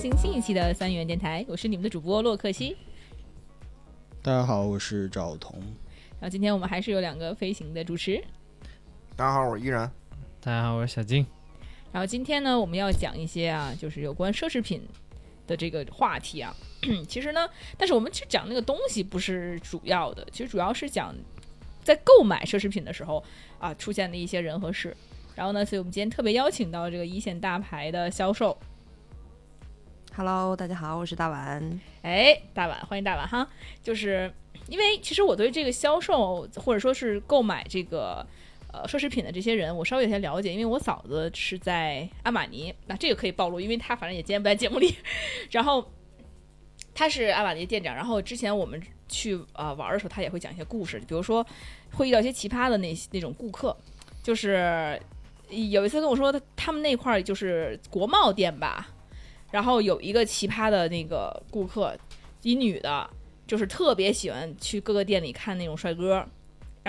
好，欢迎收听新一期的三元电台，我是你们的主播洛克西。大家好，我是赵彤。然后今天我们还是有两个飞行的主持。大家好，我是依然。大家好，我是小静。然后今天呢，我们要讲一些啊，就是有关奢侈品的这个话题啊。其实呢，但是我们其实讲那个东西不是主要的，其实主要是讲在购买奢侈品的时候啊出现的一些人和事。然后呢，所以我们今天特别邀请到这个一线大牌的销售。Hello，大家好，我是大碗。哎，大碗，欢迎大碗哈！就是因为其实我对这个销售或者说是购买这个呃奢侈品的这些人，我稍微有些了解，因为我嫂子是在阿玛尼，那这个可以暴露，因为她反正也今天不在节目里。然后他是阿玛尼店长，然后之前我们去呃玩的时候，他也会讲一些故事，比如说会遇到一些奇葩的那那种顾客，就是有一次跟我说他他们那块儿就是国贸店吧。然后有一个奇葩的那个顾客，一女的，就是特别喜欢去各个店里看那种帅哥。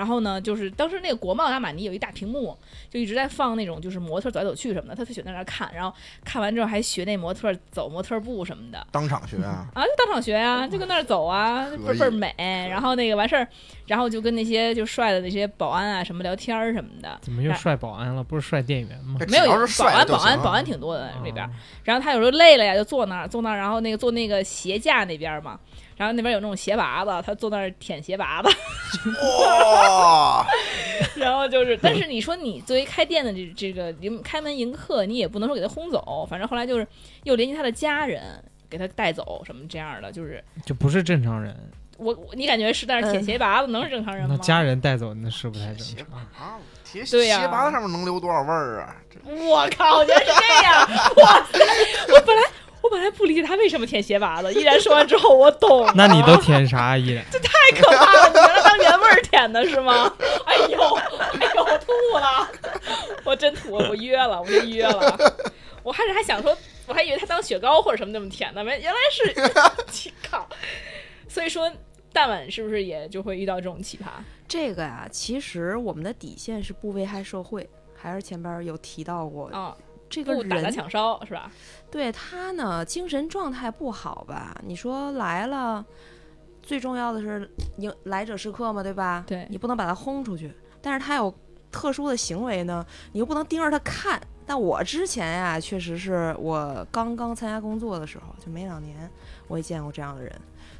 然后呢，就是当时那个国贸阿玛尼有一大屏幕，就一直在放那种就是模特走来走去什么的，他特喜欢在那儿看。然后看完之后还学那模特走模特步什么的。当场学啊？啊，就当场学啊，就跟那儿走啊，倍儿倍儿美。然后那个完事儿，然后就跟那些就帅的那些保安啊什么聊天儿什么的。怎么又帅保安了？不是帅店员吗？没有，保安保啊安保安挺多的那边。然后他有时候累了呀，就坐那儿坐那儿，然后那个坐那个鞋架那边嘛，然后那边有那种鞋拔子，他坐那儿舔鞋拔子。哇！然后就是，但是你说你作为开店的这这个迎开门迎客，你也不能说给他轰走，反正后来就是又联系他的家人给他带走什么这样的，就是就不是正常人。我你感觉是在那舔鞋拔子，能是正常人吗？那家人带走那是不太正常。对呀鞋拔子上面能留多少味儿啊？我靠，原来是这样！哇塞，我本来我本来不理解他为什么舔鞋拔子，依然说完之后我懂了。那你都舔啥？依然这太可怕了！你原来当原味儿舔的是吗？哎呦，哎呦，我吐了！我真吐了，我约了，我真约了。我开始还想说，我还以为他当雪糕或者什么那么舔呢，没原来是，靠！所以说。大碗是不是也就会遇到这种奇葩？这个呀，其实我们的底线是不危害社会，还是前边有提到过啊、哦，这个人打砸抢烧是吧？对他呢，精神状态不好吧？你说来了，最重要的是迎来者是客嘛，对吧？对，你不能把他轰出去，但是他有特殊的行为呢，你又不能盯着他看。但我之前呀，确实是我刚刚参加工作的时候，就没两年，我也见过这样的人。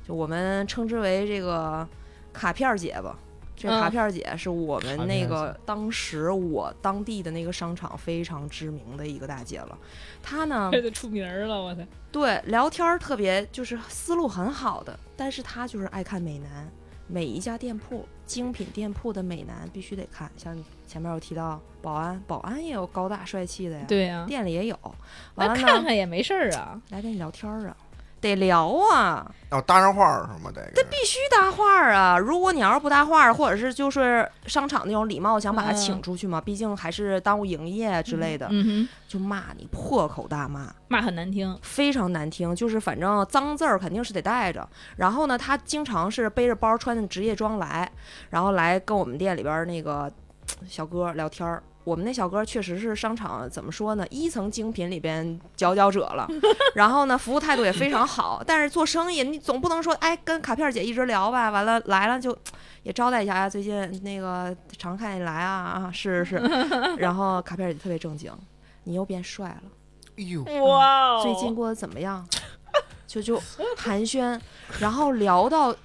就我们称之为这个卡片姐吧，这卡片姐是我们那个当时我当地的那个商场非常知名的一个大姐了。她呢，这就出名了，我操！对，聊天特别就是思路很好的，但是她就是爱看美男，每一家店铺精品店铺的美男必须得看。像前面有提到保安，保安也有高大帅气的呀，对呀、啊，店里也有。完了看看也没事儿啊，来跟你聊天啊。得聊啊！要搭上话儿是吗？得，这必须搭话啊！如果你要是不搭话，或者是就是商场那种礼貌，想把他请出去嘛，嗯、毕竟还是耽误营业之类的，嗯、就骂你破口大骂，骂很难听，非常难听。就是反正脏字儿肯定是得带着。然后呢，他经常是背着包，穿着职业装来，然后来跟我们店里边那个小哥聊天儿。我们那小哥确实是商场怎么说呢？一层精品里边佼佼者了。然后呢，服务态度也非常好。但是做生意，你总不能说，哎，跟卡片姐一直聊吧，完了来了就也招待一下啊。最近那个常看你来啊啊，是是。然后卡片姐特别正经，你又变帅了。哎呦，哇、哦！最近过得怎么样？就就寒暄，然后聊到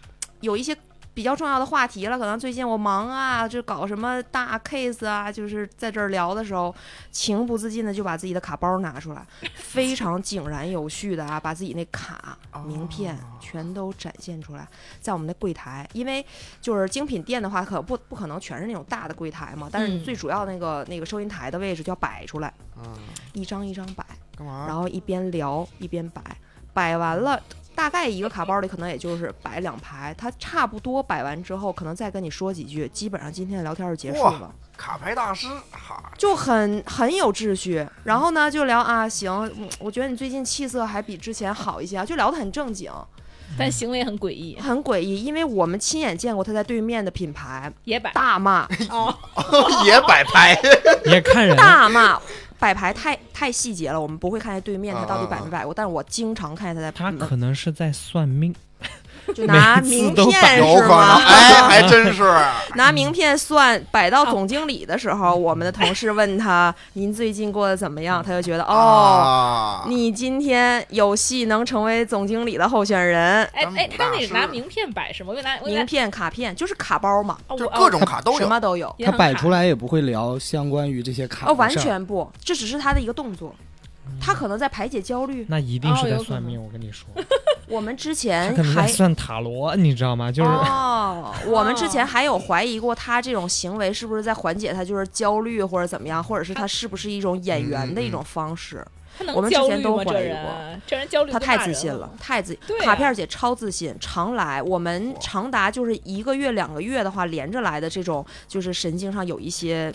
有一些。比较重要的话题了，可能最近我忙啊，就搞什么大 case 啊，就是在这儿聊的时候，情不自禁的就把自己的卡包拿出来，非常井然有序的啊，把自己那卡、名片全都展现出来，在我们的柜台，因为就是精品店的话，可不不可能全是那种大的柜台嘛，但是你最主要那个、嗯、那个收银台的位置就要摆出来，嗯、一张一张摆？然后一边聊一边摆，摆完了。大概一个卡包里可能也就是摆两排，他差不多摆完之后，可能再跟你说几句，基本上今天的聊天就结束了。卡牌大师，哈，就很很有秩序。然后呢，就聊啊，行，我觉得你最近气色还比之前好一些，就聊得很正经。但行为很诡异，很诡异，因为我们亲眼见过他在对面的品牌也摆大骂 哦，也摆拍，也看人，大骂摆牌太太细节了，我们不会看见对面他到底摆没摆过，但是我经常看见他在他嗯。可能是在算命，就拿名片是吗？哎，还真是。拿名片算摆到总经理的时候，我们的同事问他：“您最近过得怎么样？”他就觉得哦。啊，你今天有戏能成为总经理的候选人，哎哎，他那是拿名片摆什么？我拿我名片、卡片就是卡包嘛，就各种卡都有。什么都有。他摆出来也不会聊相关于这些卡哦，完全不，这只是他的一个动作，他可能在排解焦虑。那一定是在算命。我跟你说，我们之前可能在还算塔罗，你知道吗？就是哦，我们之前还有怀疑过他这种行为是不是在缓解他就是焦虑或者怎么样，或者是他是不是一种演员的一种方式。他能我们之前焦虑吗？这都怀疑人，这人焦虑他太自信了，太自对啊卡片儿姐超自信，常来。我们长达就是一个月、两个月的话，连着来的这种，就是神经上有一些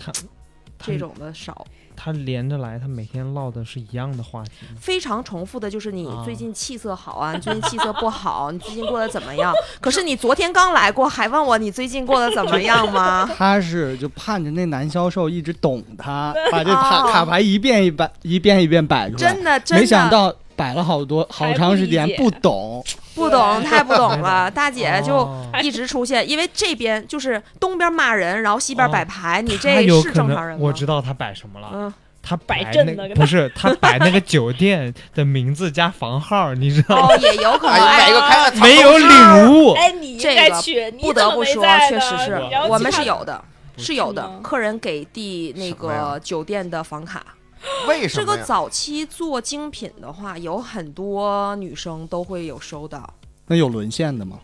这种的少，他连着来，他每天唠的是一样的话题。非常重复的，就是你啊最近气色好啊，你最近气色不好，你最近过得怎么样？可是你昨天刚来过，还问我你最近过得怎么样吗？他是就盼着那男销售一直懂他，把这哦卡卡牌一遍一摆一遍一遍摆出来，真的，真的，没想到摆了好多好长时间不懂，不懂，太不懂了。大姐就哦。一直出现，因为这边就是东边骂人，然后西边摆牌，你这是正常人吗？我知道他摆什么了，嗯，他摆摆那阵呢跟他。不是他摆那个酒店的名字加房号，你知道吗？哦，也有可能。没有礼物，哎，你应这个该去，不得不说，确实是我们是有的，是有的。客人给递那个酒店的房卡，为什么呀？这个早期做精品的话，有很多女生都会有收到。那有沦陷的吗？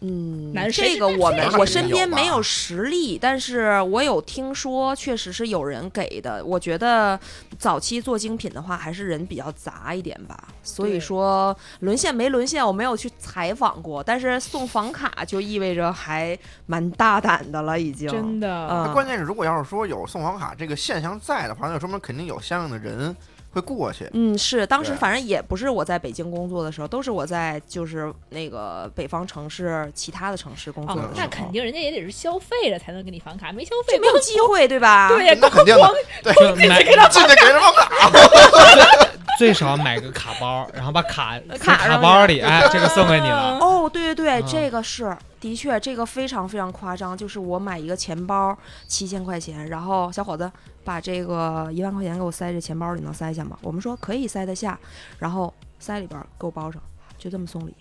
嗯，男这个我们我身边没有实例，但是我有听说，确实是有人给的。我觉得早期做精品的话，还是人比较杂一点吧。所以说沦陷没沦陷，我没有去采访过，但是送房卡就意味着还蛮大胆的了，已经。真的，关键是，如果要是说有送房卡这个现象在的话，那就说明肯定有相应的人会过去。嗯，是当时反正也不是我在北京工作的时候，都是我在就是那个北方城市其他的城市工作的时候，，哦那肯定人家也得是消费了才能给你房卡，没消费就没有机会，对吧？对呀，那肯定的，对，就买进去给人房卡，最少买个卡包，然后把卡 卡卡包里，哎，这个送给你了。哦，对对对，嗯这个是的确，这个非常非常夸张。就是我买一个钱包七千块钱，然后小伙子把这个一万块钱给我塞这钱包里，能塞下吗？我们说可以塞得下，然后塞里边儿给我包上，就这么送礼。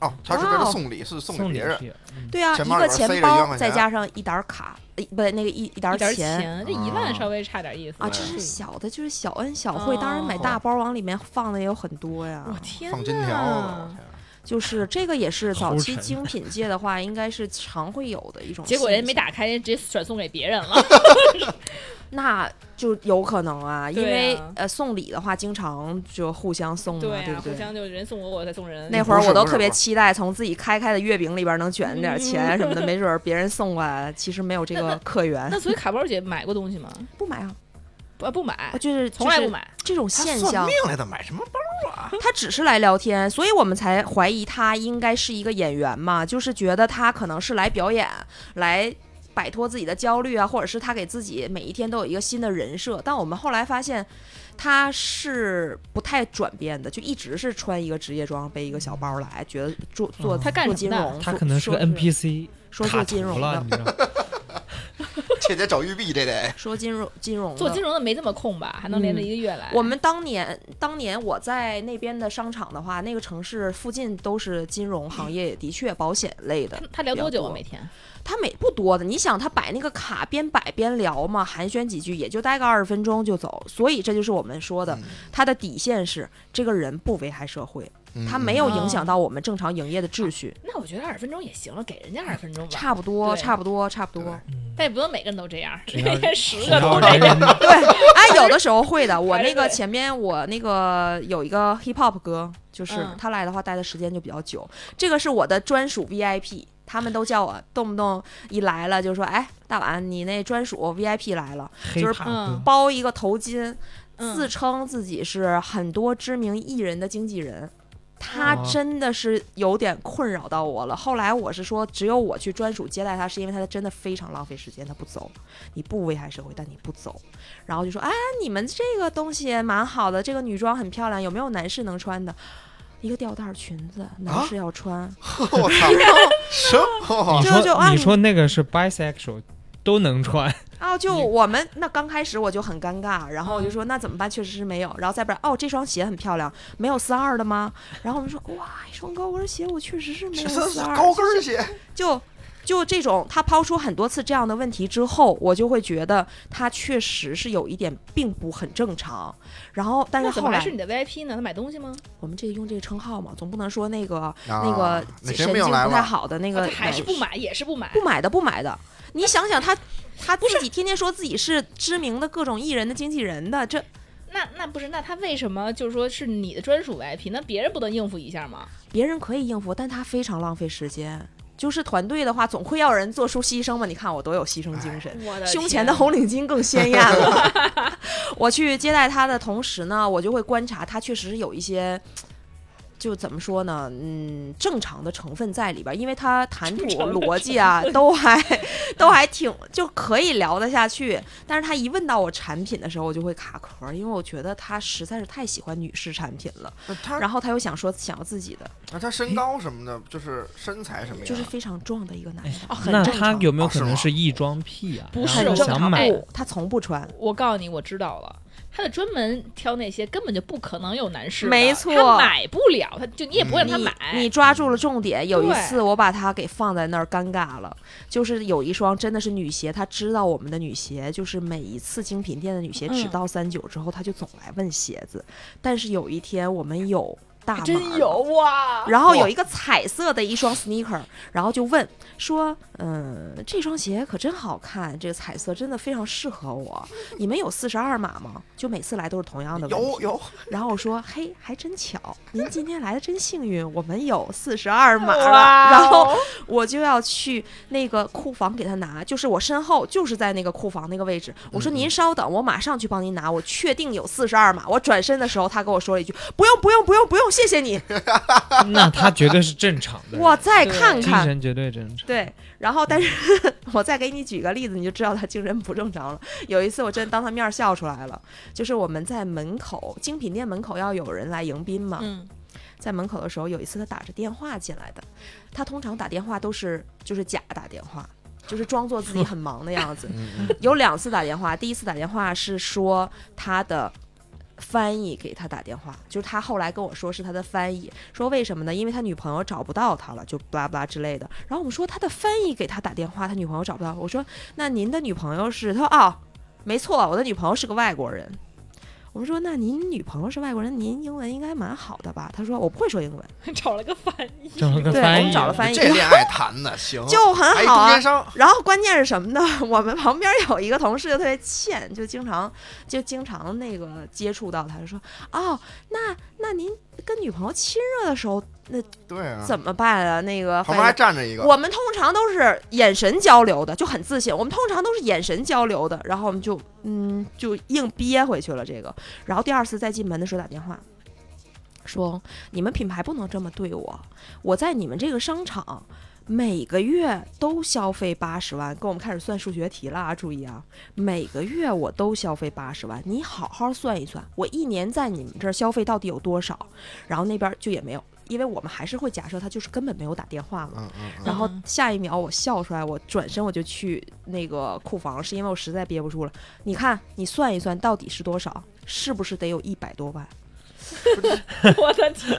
哦，他是为了哇哦送礼，是送给别人。嗯对啊，一个钱包再加上一沓卡，呃不对，那个一一沓钱。这一万啊稍微差点意思啊，对这是小的，就是小恩小惠。当然，买哦大包往里面放的也有很多呀。我天放金条呐了，就是这个也是早期精品界的话，应该是常会有的一种。结果人没，打开，人直接转送给别人了。那就有可能啊，因为啊呃送礼的话，经常就互相送嘛，对不对？互相就人送我，我再送人。那会儿我都特别期待从自己开开的月饼里边能卷点钱什么的，没准儿别人送过来，其实没有这个客源 那，所以卡包姐买过东西吗？不买啊，不不买啊，就是从来不买。这种现象算命，来的，买什么包啊？他只是来聊天，所以我们才怀疑他应该是一个演员嘛，就是觉得他可能是来表演，来摆脱自己的焦虑啊，或者是他给自己每一天都有一个新的人设。但我们后来发现，他是不太转变的，就一直是穿一个职业装，背一个小包来，觉得做做嗯他干做金融，他可能是个 NPC 说卡做金融的你，知道吗？切姐找玉璧，这得说金融金融做金融的没这么空吧？还能连着嗯一个月来？我们当年当年我在那边的商场的话，那个城市附近都是金融行业，也的确保险类的他。他聊多久啊？每天？他每不多的，你想他摆那个卡边摆边聊嘛，寒暄几句也就待个二十分钟就走，所以这就是我们说的，嗯他的底线是这个人不危害社会，嗯他没有影响到我们正常营业的秩序，那我觉得二十分钟也行了，给人家二十分钟吧。差不多，对差不多，差不多。嗯但也不能每个人都这样，每天十个都是这样。对，哎，有的时候会的。我那个前面我那个有一个 hip hop 哥，就是嗯他来的话待的时间就比较久，这个是我的专属 VIP。他们都叫我，动不动一来了就说：“哎，大碗，你那专属 VIP 来了。”就是包一个头巾，嗯自称自己是很多知名艺人的经纪人。他哦真的是有点困扰到我了。后来我是说，只有我去专属接待他，是因为他真的非常浪费时间，他不走。你不危害社会，但你不走，然后就说，哎，你们这个东西蛮好的，这个女装很漂亮，有没有男士能穿的？一个吊带裙子，男士要穿，我操，什么？你说就啊说你说那个是 bisexual 都能穿，啊，就我们那刚开始我就很尴尬，然后我就说那怎么办？确实是没有，然后再不然哦，这双鞋很漂亮，没有四二的吗？然后我们说哇，一双高跟鞋我确实是没有 四二，高跟鞋，就就这种，他抛出很多次这样的问题之后，我就会觉得他确实是有一点并不很正常。然后，但是那怎后来么还是你的 VIP 呢？他买东西吗？我们这个用这个称号嘛，总不能说那个、那啊个那神神经不太，好的那个啊还是不买，也是不买。不买的不买的。你想想他。他自己天天说自己是知名的各种艺人的经纪人的，这那那不是？那他为什么就是说是你的专属 VIP？那别人不能应付一下吗？别人可以应付，但他非常浪费时间。就是团队的话，总会要人做出牺牲嘛。你看我多有牺牲精神，我的胸前的红领巾更鲜艳了。我去接待他的同时呢，我就会观察他确实是有一些。就怎么说呢？嗯，正常的成分在里边，因为他谈吐、逻辑啊，都还 都还挺就可以聊得下去。但是他一问到我产品的时候，我就会卡壳儿，因为我觉得他实在是太喜欢女士产品了。他然后他又想说想要自己的，那他身高什么的，就是身材什么样？就是非常壮的一个男的，哦很那正常他有没有可能是异装癖啊？不是我很正常想买不，他从不穿。我告诉你，我知道了。他的专门挑那些根本就不可能有男士的，没错他买不了，他就你也不会让他买。你抓住了重点。有一次我把它给放在那儿，尴尬了。就是有一双真的是女鞋，他知道我们的女鞋，就是每一次精品店的女鞋只嗯到三九之后，他就总来问鞋子。但是有一天我们有大码真了有哇！然后有一个彩色的一双 sneaker，然后就问说，嗯，这双鞋可真好看，这个彩色真的非常适合我。你们有四十二码吗？就每次来都是同样的问题。有有，然后我说，嘿，还真巧，您今天来的真幸运，我们有四十二码了。哦然后我就要去那个库房给他拿，就是我身后就是在那个库房那个位置。我说嗯您稍等，我马上去帮您拿，我确定有四十二码。我转身的时候，他跟我说了一句，不用不用不用不用，谢谢你，那他绝对是正常的，我再看精看看。神绝对正常。对，然后但是 我再给你举个例子，你就知道他精神不正常了。有一次我真当他面儿笑出来了，就是我们在门口精品店门口要有人来迎宾嘛，嗯，在门口的时候，有一次他打着电话进来的，他通常打电话都是就是假打电话，就是装作自己很忙的样子。嗯有两次打电话，第一次打电话是说他的。翻译给他打电话，就是他后来跟我说是他的翻译，说为什么呢？因为他女朋友找不到他了，就巴拉巴拉之类的。然后我们说他的翻译给他打电话，他女朋友找不到。我说那您的女朋友是？他说哦，没错，我的女朋友是个外国人。我们说那您女朋友是外国人，您英文应该蛮好的吧？他说我不会说英文。找了个翻译，找了个对，我们翻译，找了翻译，这恋爱谈的行，就很好然后关键是什么呢？我们旁边有一个同事就特别欠，就经常就经常那个接触到他，就说哦，那那您跟女朋友亲热的时候，那对啊，怎么办啊？那个旁边还站着一个，我们通常都是眼神交流的，就很自信。我们通常都是眼神交流的，然后我们就嗯就硬憋回去了这个。然后第二次再进门的时候打电话。说你们品牌不能这么对我，我在你们这个商场每个月都消费八十万，跟我们开始算数学题了啊！注意啊，每个月我都消费八十万，你好好算一算，我一年在你们这儿消费到底有多少？然后那边就也没有，因为我们还是会假设他就是根本没有打电话嘛。嗯嗯嗯，然后嗯下一秒我笑出来，我转身我就去那个库房，是因为我实在憋不住了。你看，你算一算到底是多少？是不是得有一百多万？我的天！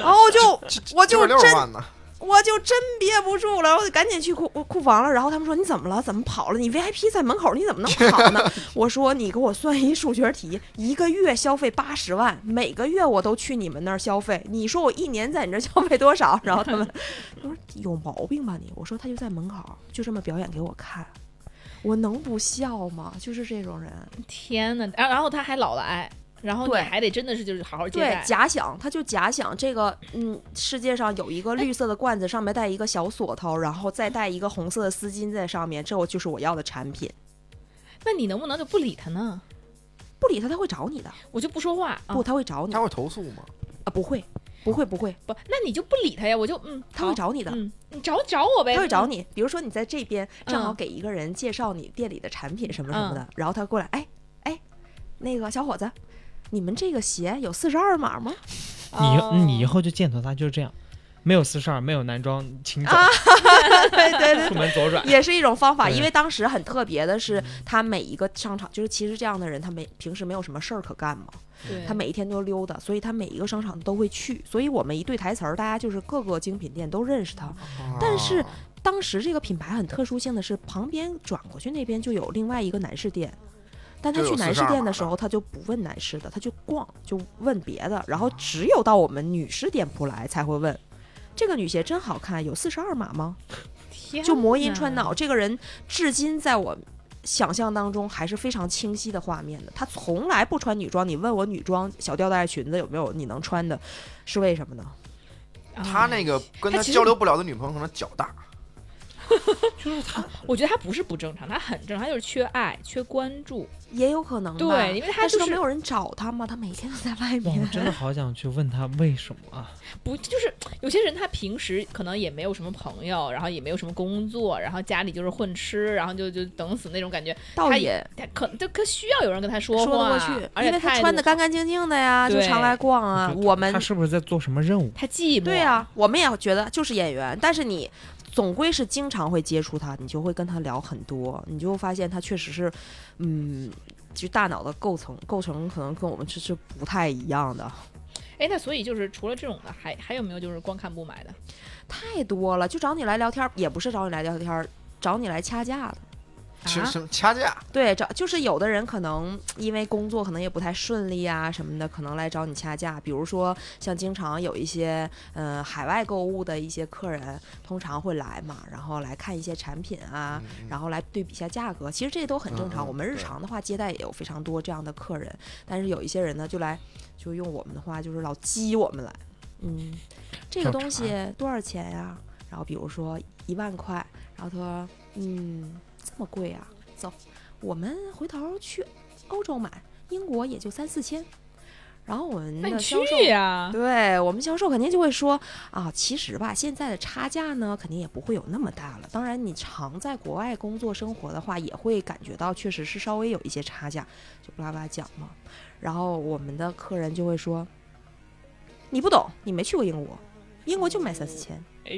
然后我就我就真十万呢，我就真憋不住了，我得赶紧去库库房了。然后他们说你怎么了？怎么跑了？你 VIP 在门口，你怎么能跑呢？我说你给我算一数学题，一个月消费八十万，每个月我都去你们那儿消费，你说我一年在你这儿消费多少？然后他们 他说有毛病吧你？我说他就在门口，就这么表演给我看。我能不笑吗？就是这种人，天呐，然后然后他还老来，然后你对还得真的是就是好好接对，假想他就假想这个，嗯，世界上有一个绿色的罐子，上面带一个小锁头，然后再带一个红色的丝巾在上面，这我就是我要的产品。那你能不能就不理他呢？不理他，他会找你的。我就不说话啊不，。他会找你他会投诉吗？啊，不会。不会不会，不，那你就不理他呀，我就嗯，他会找你的。嗯，你找找我呗，嗯他会找你，比如说你在这边正好嗯给一个人介绍你店里的产品什么什么的，嗯然后他过来，哎哎，那个小伙子，你们这个鞋有四十二码吗？哦你你以后就见到他就是这样，没有四十二，没有男装，请走，啊 对对对。出门左转。也是一种方法，因为当时很特别的是，他每一个商场，就是其实这样的人，他没平时没有什么事儿可干嘛，他每一天都溜达，所以他每一个商场都会去，所以我们一对台词儿，大家就是各个精品店都认识他。但是哦当时这个品牌很特殊性的是，旁边转过去那边就有另外一个男士店，但他去男士42码的店的时候，他就不问男士的，他就逛，就问别的，然后只有到我们女士店铺来才会问。这个女鞋真好看，有四十二码吗？就魔音穿脑，这个人至今在我想象当中还是非常清晰的画面的。他从来不穿女装，你问我女装小吊带裙子有没有你能穿的，是为什么呢？他那个跟他交流不了的女朋友可能脚大，我觉得他不是不正常，他很正常，他就是缺爱、缺关注。也有可能吧对，因为他就是没有人找他嘛，他每天都在外哇，面我。真的好想去问他为什么啊！不就是有些人他平时可能也没有什么朋友，然后也没有什么工作，然后家里就是混吃，然后就就等死那种感觉。他倒也他可就可需要有人跟他说话，说得过去，因为他而且他穿的干干净净的呀，就常来逛啊。我们他是不是在做什么任务？他寂寞。对啊，我们也觉得就是演员，但是你总归是经常会接触他，你就会跟他聊很多，你就会发现他确实是，嗯，就大脑的构成构成可能跟我们是是不太一样的，哎，那所以就是除了这种的，还还有没有就是光看不买的？太多了。就找你来聊天儿，也不是找你来聊天儿，找你来掐架的。啊其实什么掐架，对，找就是有的人可能因为工作可能也不太顺利啊什么的，可能来找你掐架。比如说像经常有一些嗯、呃海外购物的一些客人，通常会来嘛，然后来看一些产品啊，然后来对比一下价格。其实这都很正常。我们日常的话接待也有非常多这样的客人，但是有一些人呢就来就用我们的话就是老激我们来，嗯，这个东西多少钱呀？然后比如说一万块，然后他说嗯这么贵啊，走。我们回头去欧洲买，英国也就三四千。然后我们的销售，呀、对我们销售肯定就会说啊，其实吧，现在的差价呢，肯定也不会有那么大了。当然，你常在国外工作生活的话，也会感觉到确实是稍微有一些差价，就巴拉巴拉讲嘛。然后我们的客人就会说，你不懂，你没去过英国，英国就卖三四千。哎，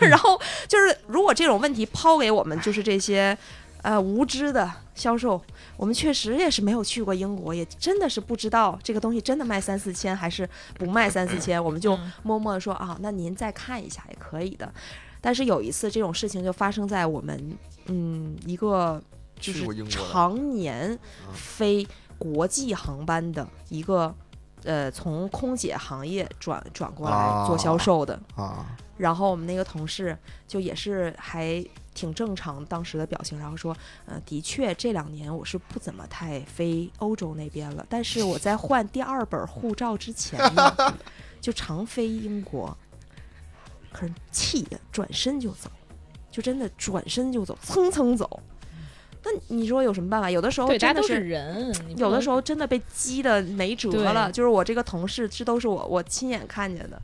然后就是如果这种问题抛给我们，就是这些呃无知的销售，我们确实也是没有去过英国，也真的是不知道这个东西真的卖三四千还是不卖三四千，我们就嗯默默的说啊，那您再看一下也可以的。但是有一次这种事情就发生在我们嗯一个就是常年嗯飞国际航班的一个。呃，从空姐行业转转过来做销哦售的，啊，然后我们那个同事就也是还挺正常当时的表情，然后说，呃，的确这两年我是不怎么太飞欧洲那边了，但是我在换第二本护照之前呢，就常飞英国，可是气的转身就走，就真的转身就走，蹭蹭走。那你说有什么办法？有的时候真的是人，有的时候真的被激的没辙了，就是我这个同事，这都是我我亲眼看见的。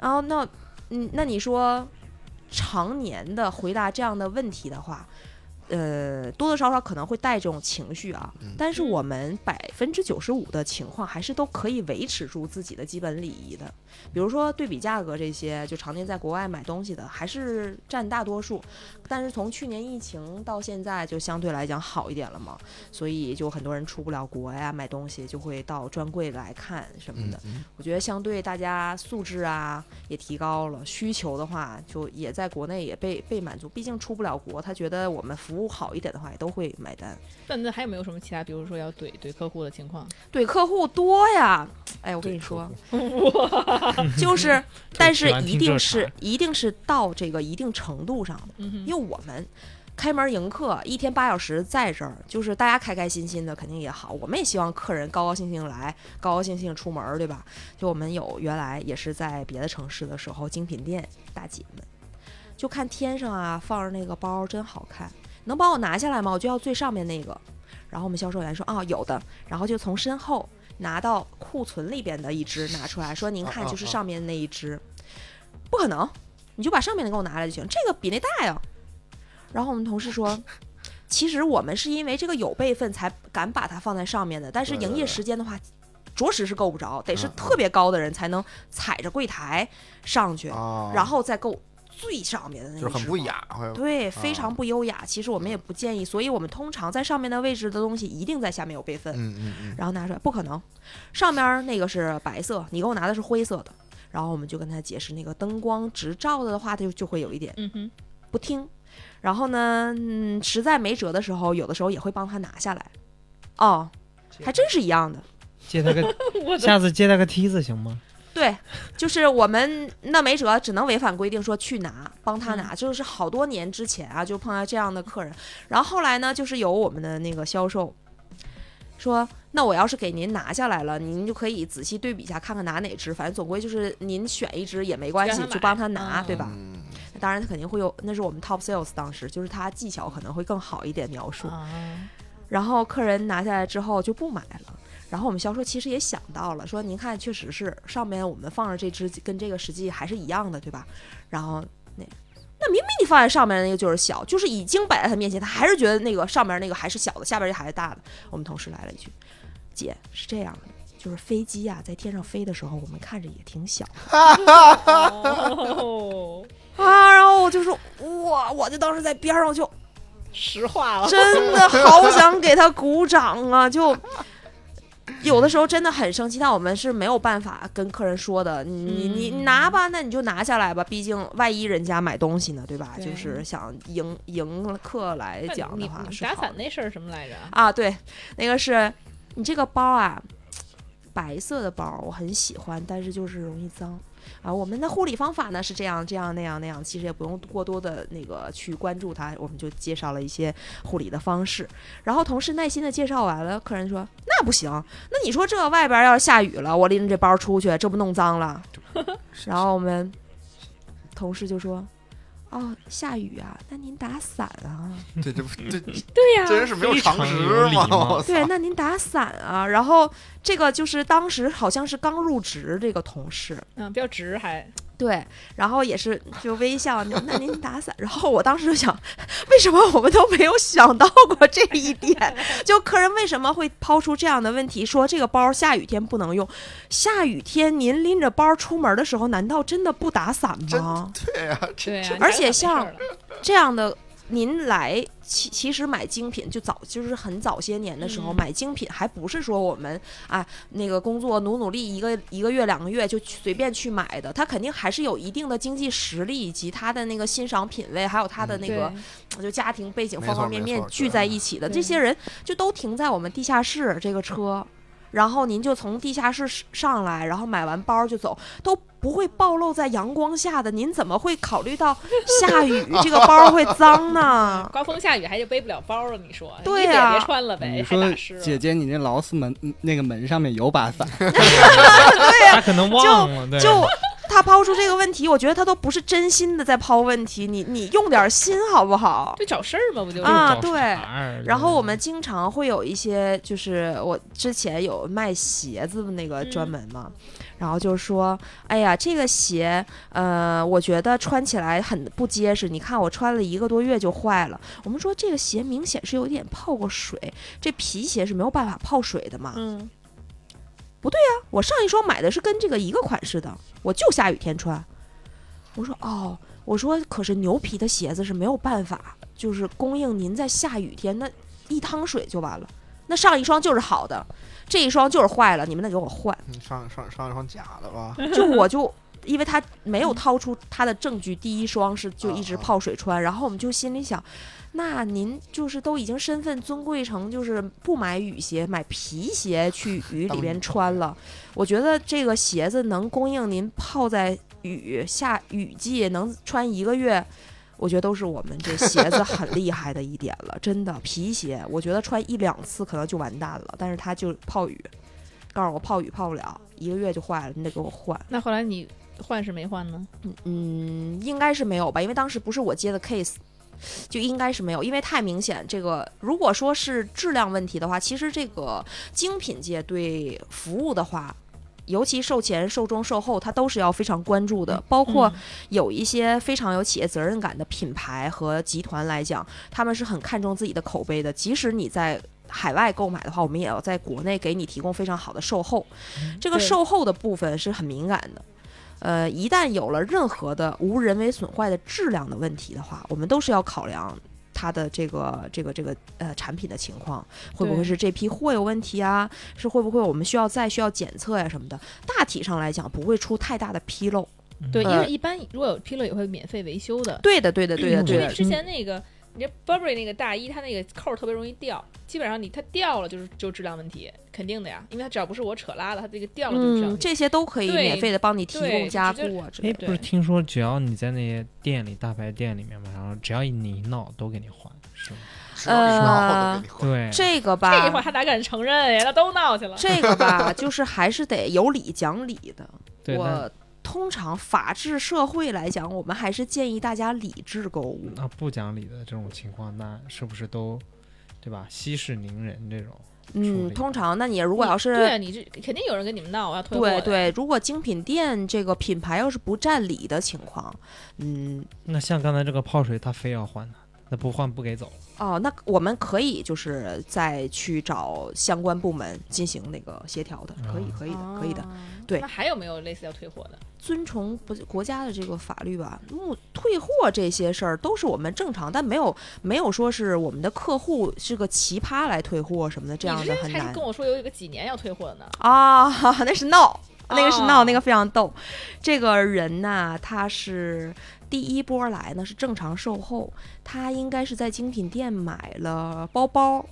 然后那，嗯，那你说常年的回答这样的问题的话，呃，多多少少可能会带这种情绪啊。嗯但是我们百分之九十五的情况还是都可以维持住自己的基本礼仪的。比如说对比价格这些，就常年在国外买东西的，还是占大多数。但是从去年疫情到现在，就相对来讲好一点了嘛，所以就很多人出不了国呀，买东西就会到专柜来看什么的。嗯嗯我觉得相对大家素质啊也提高了，需求的话就也在国内也被被满足。毕竟出不了国，他觉得我们服务好一点的话，也都会买单。那那还有没有什么其他，比如说要怼怼客户的情况？怼客户多呀，哎，我跟你说，就是，但是一定是一定是到这个一定程度上的，嗯因为我们。开门迎客，一天八小时在这儿，就是大家开开心心的，肯定也好。我们也希望客人高高兴兴来，高高兴兴出门，对吧？就我们有原来也是在别的城市的时候，精品店大姐们就看天上啊放着那个包真好看，能帮我拿下来吗？我就要最上面那个。然后我们销售员说啊有的，然后就从身后拿到库存里边的一只拿出来说，您看就是上面那一只，不可能，你就把上面的给我拿来就行，这个比那大呀。然后我们同事说。其实我们是因为这个有备份才敢把它放在上面的，但是营业时间的话，着实是够不着，得是特别高的人才能踩着柜台上去，啊，然后再够最上面的那个就是很不雅，会对，非啊常不优雅。其实我们也不建议，所以我们通常在上面的位置的东西一定在下面有备份，嗯嗯嗯，然后拿出来不可能，上面那个是白色，你给我拿的是灰色的。然后我们就跟他解释，那个灯光直照的话，他就就会有一点嗯哼，不听。然后呢，嗯，实在没辙的时候，有的时候也会帮他拿下来。哦，还真是一样的。借他个，下次借他个梯子行吗？对，就是我们那没辙，只能违反规定说去拿，帮他拿。就是好多年之前啊，就碰到这样的客人。然后后来呢，就是有我们的那个销售说，那我要是给您拿下来了，您就可以仔细对比一下，看看拿哪只，反正总归就是您选一只也没关系就帮他拿，嗯对吧？嗯当然，他肯定会有，那是我们 top sales 当时，就是他技巧可能会更好一点描述。啊，然后客人拿下来之后就不买了。然后我们销售其实也想到了，说您看，确实是上面我们放着这只跟这个实际还是一样的，对吧？然后那那明明你放在上面的那个就是小，就是已经摆在他面前，他还是觉得那个上面那个还是小的，下边这还是大的。我们同事来了一句：“姐是这样的，就是飞机啊在天上飞的时候，我们看着也挺小哦，啊。”然后我就说：“哇！”我就当时在边上就实话了，真的好想给他鼓掌啊！就有的时候真的很生气，但我们是没有办法跟客人说的。你你你嗯拿吧，那你就拿下来吧，毕竟万一人家买东西呢，对吧？对就是想迎迎客来讲的话是好的伞那事儿什么来着？啊，对，那个是你这个包啊，白色的包我很喜欢，但是就是容易脏啊。我们的护理方法呢是这样这样那样那样，其实也不用过多的那个去关注它，我们就介绍了一些护理的方式。然后同事耐心的介绍完了，客人说那不行，那你说这外边要是下雨了，我拎着这包出去，这不弄脏了？然后我们同事就说。哦，下雨啊？那您打伞啊？这这这 对呀、这人是没有常常识吗？对，那您打伞啊？然后这个就是当时好像是刚入职这个同事，嗯，比较直还，对，然后也是就微笑，那那您打伞。然后我当时就想，为什么我们都没有想到过这一点？就客人为什么会抛出这样的问题，说这个包下雨天不能用？下雨天您拎着包出门的时候，难道真的不打伞吗？对呀，这对呀、而且像这样的，您来其其实买精品就早就是很早些年的时候、嗯。买精品，还不是说我们啊那个工作努努力一个一个月两个月就随便去买的，他肯定还是有一定的经济实力以及他的那个欣赏品味，还有他的那个、就家庭背景方方面面聚在一起的，这些人就都停在我们地下室这个车。然后您就从地下室上来，然后买完包就走，都不会暴露在阳光下的。您怎么会考虑到下雨 这个包会脏呢？刮风下雨还就背不了包了，你说？对呀别穿了呗，你说。姐姐，你那劳斯门嗯那个门上面有把伞，他可能忘了，他抛出这个问题，我觉得他都不是真心的在抛问题，你你用点心好不好？就找事儿嘛，不就啊对然后我们经常会有一些，就是我之前有卖鞋子的那个专门嘛，然后就说，哎呀，这个鞋，呃，我觉得穿起来很不结实，你看我穿了一个多月就坏了。我们说这个鞋明显是有点泡过水，这皮鞋是没有办法泡水的嘛。嗯，我上一双买的是跟这个一个款式的，我就下雨天穿。我说哦，我说可是牛皮的鞋子是没有办法，就是供应您在下雨天那一趟水就完了。那上一双就是好的，这一双就是坏了，你们得给我换。你上上上一双假的吧？就我就因为他没有掏出他的证据，第一双是就一直泡水穿，然后我们就心里想，那您就是都已经身份尊贵成就是不买雨鞋，买皮鞋去雨里边穿了，我觉得这个鞋子能供应您泡在雨下雨季能穿一个月。我觉得都是我们这鞋子很 厉害的一点了，真的皮鞋，我觉得穿一两次可能就完蛋了，但是它就泡雨，告诉我泡雨泡不了，一个月就坏了，你得给我换。那后来你换是没换呢？嗯，应该是没有吧，因为当时不是我接的 case，就应该是没有，因为太明显。这个如果说是质量问题的话，其实这个精品界对服务的话。尤其售前、售中、售后，它都是要非常关注的。包括有一些非常有企业责任感的品牌和集团来讲，他们是很看重自己的口碑的。即使你在海外购买的话，我们也要在国内给你提供非常好的售后。这个售后的部分是很敏感的。呃，一旦有了任何的无人为损坏的质量的问题的话，我们都是要考量它的这个这个这个呃产品的情况，会不会是这批货有问题啊？是会不会我们需要再需要检测呀、什么的？大体上来讲不会出太大的纰漏。对，因呃为一般如果有纰漏也会免费维修的。对的，对的，对的，对的。因为之前那个，你这 Burberry 那个大衣，它那个扣特别容易掉，基本上你它掉了就是就质量问题，肯定的呀，因为它只要不是我扯拉的，它这个掉了就是嗯，这些都可以免费的帮你提供加固啊之类的。不是听说只要你在那些店里大牌店里面嘛，然后只要你一闹都给你换，是吗？只要你闹都给你换。对，这个吧这一会儿吧，他哪敢承认呀？他都闹去了。这个吧，就是还是得有理讲理的。我通常法治社会来讲，我们还是建议大家理智购物。那不讲理的这种情况，那是不是都对吧？息事宁人这种，嗯，通常，那你如果要是对啊，你这肯定有人跟你们闹，我要退货。对对，如果精品店这个品牌要是不占理的情况，嗯，那像刚才这个泡水，他非要换的，那不换不给走。哦，那我们可以就是再去找相关部门进行那个协调的，可以，啊可以的，可以的。哦对那还有没有类似要退货的？遵从不国家的这个法律吧，目退货这些事儿都是我们正常，但没有没有说是我们的客户是个奇葩来退货什么的，这样的很难还跟我说有一个几年要退货的呢。啊。那是闹，那个是闹，哦那个非常逗。这个人呐，他是第一波来呢是正常售后，他应该是在精品店买了包包，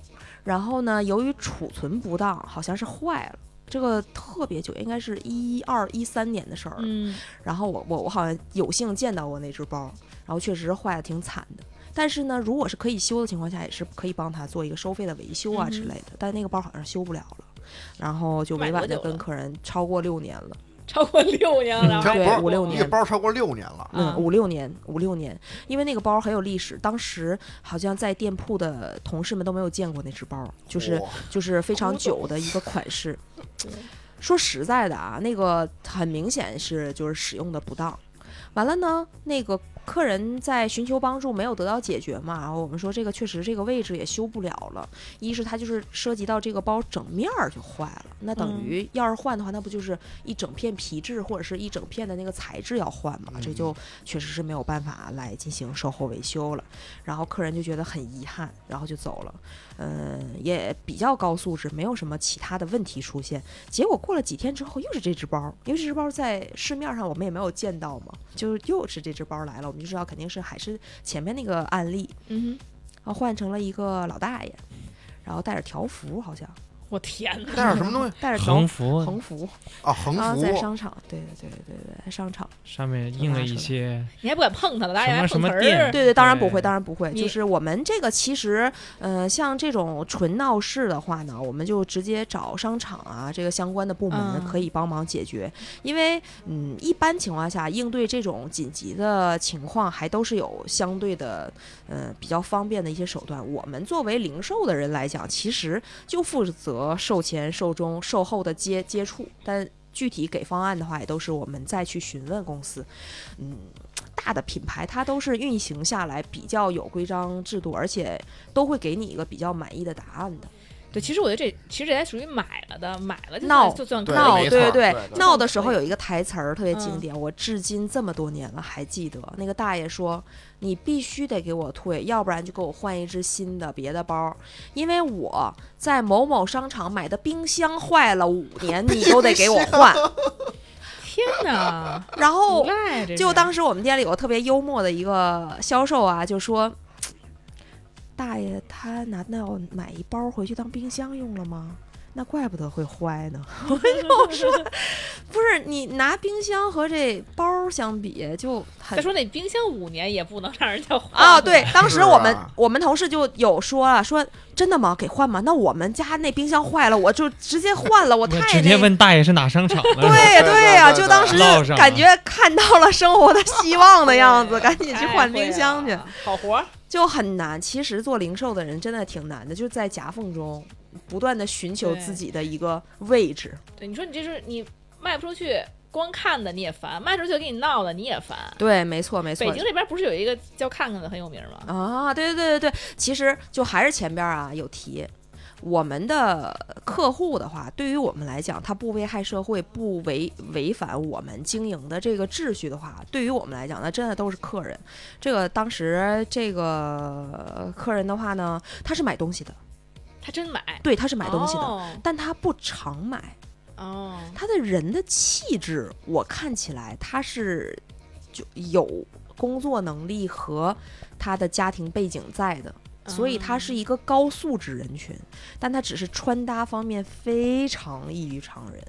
然后呢，由于储存不当，好像是坏了。这个特别久，应该是一二一三年的事儿了。嗯，然后我我我好像有幸见到过那只包，然后确实坏的挺惨的。但是呢，如果是可以修的情况下，也是可以帮他做一个收费的维修啊之类的。但那个包好像修不了了，然后就委婉的跟客人超过六年了，超过六年了，然后还对五六年。个包超过六年了，嗯，啊五六年，五六年，因为那个包很有历史，当时好像在店铺的同事们都没有见过那只包，就是哇。就是非常久的一个款式。对。说实在的啊，那个很明显是就是使用的不当。完了呢，那个客人在寻求帮助没有得到解决嘛，然后我们说这个确实这个位置也修不了了。一是它就是涉及到这个包整面儿就坏了，那等嗯于要是换的话，那不就是一整片皮质或者是一整片的那个材质要换嘛？这就确实是没有办法来进行售后维修了。然后客人就觉得很遗憾，然后就走了。嗯，也比较高素质，没有什么其他的问题出现。结果过了几天之后，又是这只包，因为这只包在市面上我们也没有见到嘛，就是又是这只包来了，我们就知道肯定是还是前面那个案例，嗯哼。然后换成了一个老大爷，然后带着条幅，好像，我天哪！带着什么东西带着条横幅横幅啊？横啊，幅在商场，对对对对对，在商场。上面印了一些你还不敢碰它了，大家还什么碰瓷儿店对对，当然不会，当然不会。就是我们这个其实，呃，像这种纯闹事的话呢，我们就直接找商场啊这个相关的部门嗯可以帮忙解决。因为，嗯，一般情况下应对这种紧急的情况，还都是有相对的，呃，比较方便的一些手段。我们作为零售的人来讲，其实就负责和售前、售中、售后的接接触，但。具体给方案的话，也都是我们再去询问公司，嗯，大的品牌它都是运行下来比较有规章制度，而且都会给你一个比较满意的答案的。对，其实我觉得这其实这还属于买了的，买了就就算对闹，对对对对闹的时候有一个台词儿特别经嗯典，我至今这么多年了还记得。那个大爷说：“你必须得给我退，要不然就给我换一只新的别的包，因为我在某某商场买的冰箱坏了五 年，你都得给我换。天哪，”然后就当时我们店里有个特别幽默的一个销售啊，就说：“大爷，他难道要买一包回去当冰箱用了吗？那怪不得会坏呢。”我就说：“不是你拿冰箱和这包相比，就很再说那冰箱五年也不能让人家换啊，对，当时我们、啊我们同事就有说了，说真的吗？给换吗？那我们家那冰箱坏了，我就直接换了，我太直接问大爷是哪商场的。对呀、对对就当时就感觉看到了生活的希望的样子，赶紧去换冰箱去好活儿，就很难。其实做零售的人真的挺难的，就是在夹缝中不断的寻求自己的一个位置。对，你说你这是你卖不出去，光看的你也烦，卖出去给你闹的你也烦。对，没错，没错。北京这边不是有一个叫看看的很有名吗？啊，对对对对对，其实就还是前边啊有提，我们的客户的话，对于我们来讲，他不危害社会，不违违反我们经营的这个秩序的话，对于我们来讲，那真的都是客人。这个当时这个客人的话呢，他是买东西的，他真买，对，他是买东西的，哦但他不常买。哦，他的人的气质，我看起来他是就有工作能力和他的家庭背景在的，所以他是一个高素质人群，但他只是穿搭方面非常异于常人，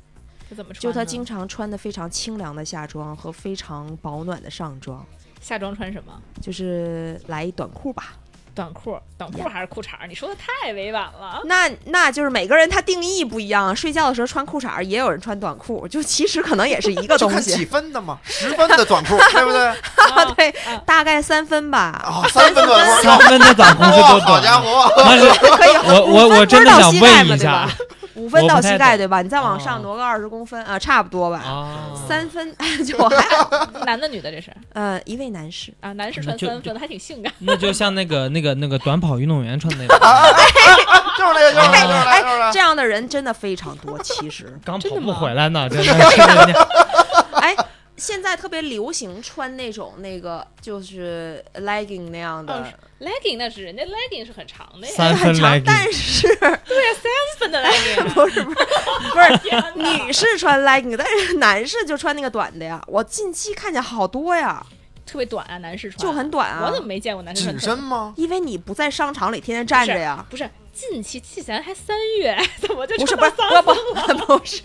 这怎么穿？就他经常穿的非常清凉的夏装和非常保暖的上装，夏装穿什么？就是来一短裤吧。短裤，短裤还是裤衩儿？你说的太委婉了。那那就是每个人他定义不一样，睡觉的时候穿裤衩儿，也有人穿短裤，就其实可能也是一个 东西。看几分的嘛，十分的短裤，对不对？啊对啊，大概三分吧。啊，三分短裤，三分的短裤是哇，多短？好家伙！我我我真的想不是到膝盖问一下五分到膝盖对吧？你再往上哦挪个二十公分啊，差不多吧。啊，三分 就还 男的女的这是呃一位男士，啊，男士穿三分的还挺性感。那就像那个那个那个短跑运动员穿的 那个，就是那个，就是那个，就是那个，就是那这样的人真的非常多。其实，刚跑步回来呢，真的是哎，现在特别流行穿那种那个就是 legging 那样哦的，legging 那是人家 legging 是很长的呀，三分很长 legging，但是 三分的 legging 啊。不是不是不是 女士穿 legging，但是男士就穿那个短的呀。我近期看见好多呀，特别短啊，男士穿。就很短啊。我怎么没见过男士穿紧身吗？因为你不在商场里天天站着呀。不是近期，记起来还三月，怎么就不是穿不不不不是，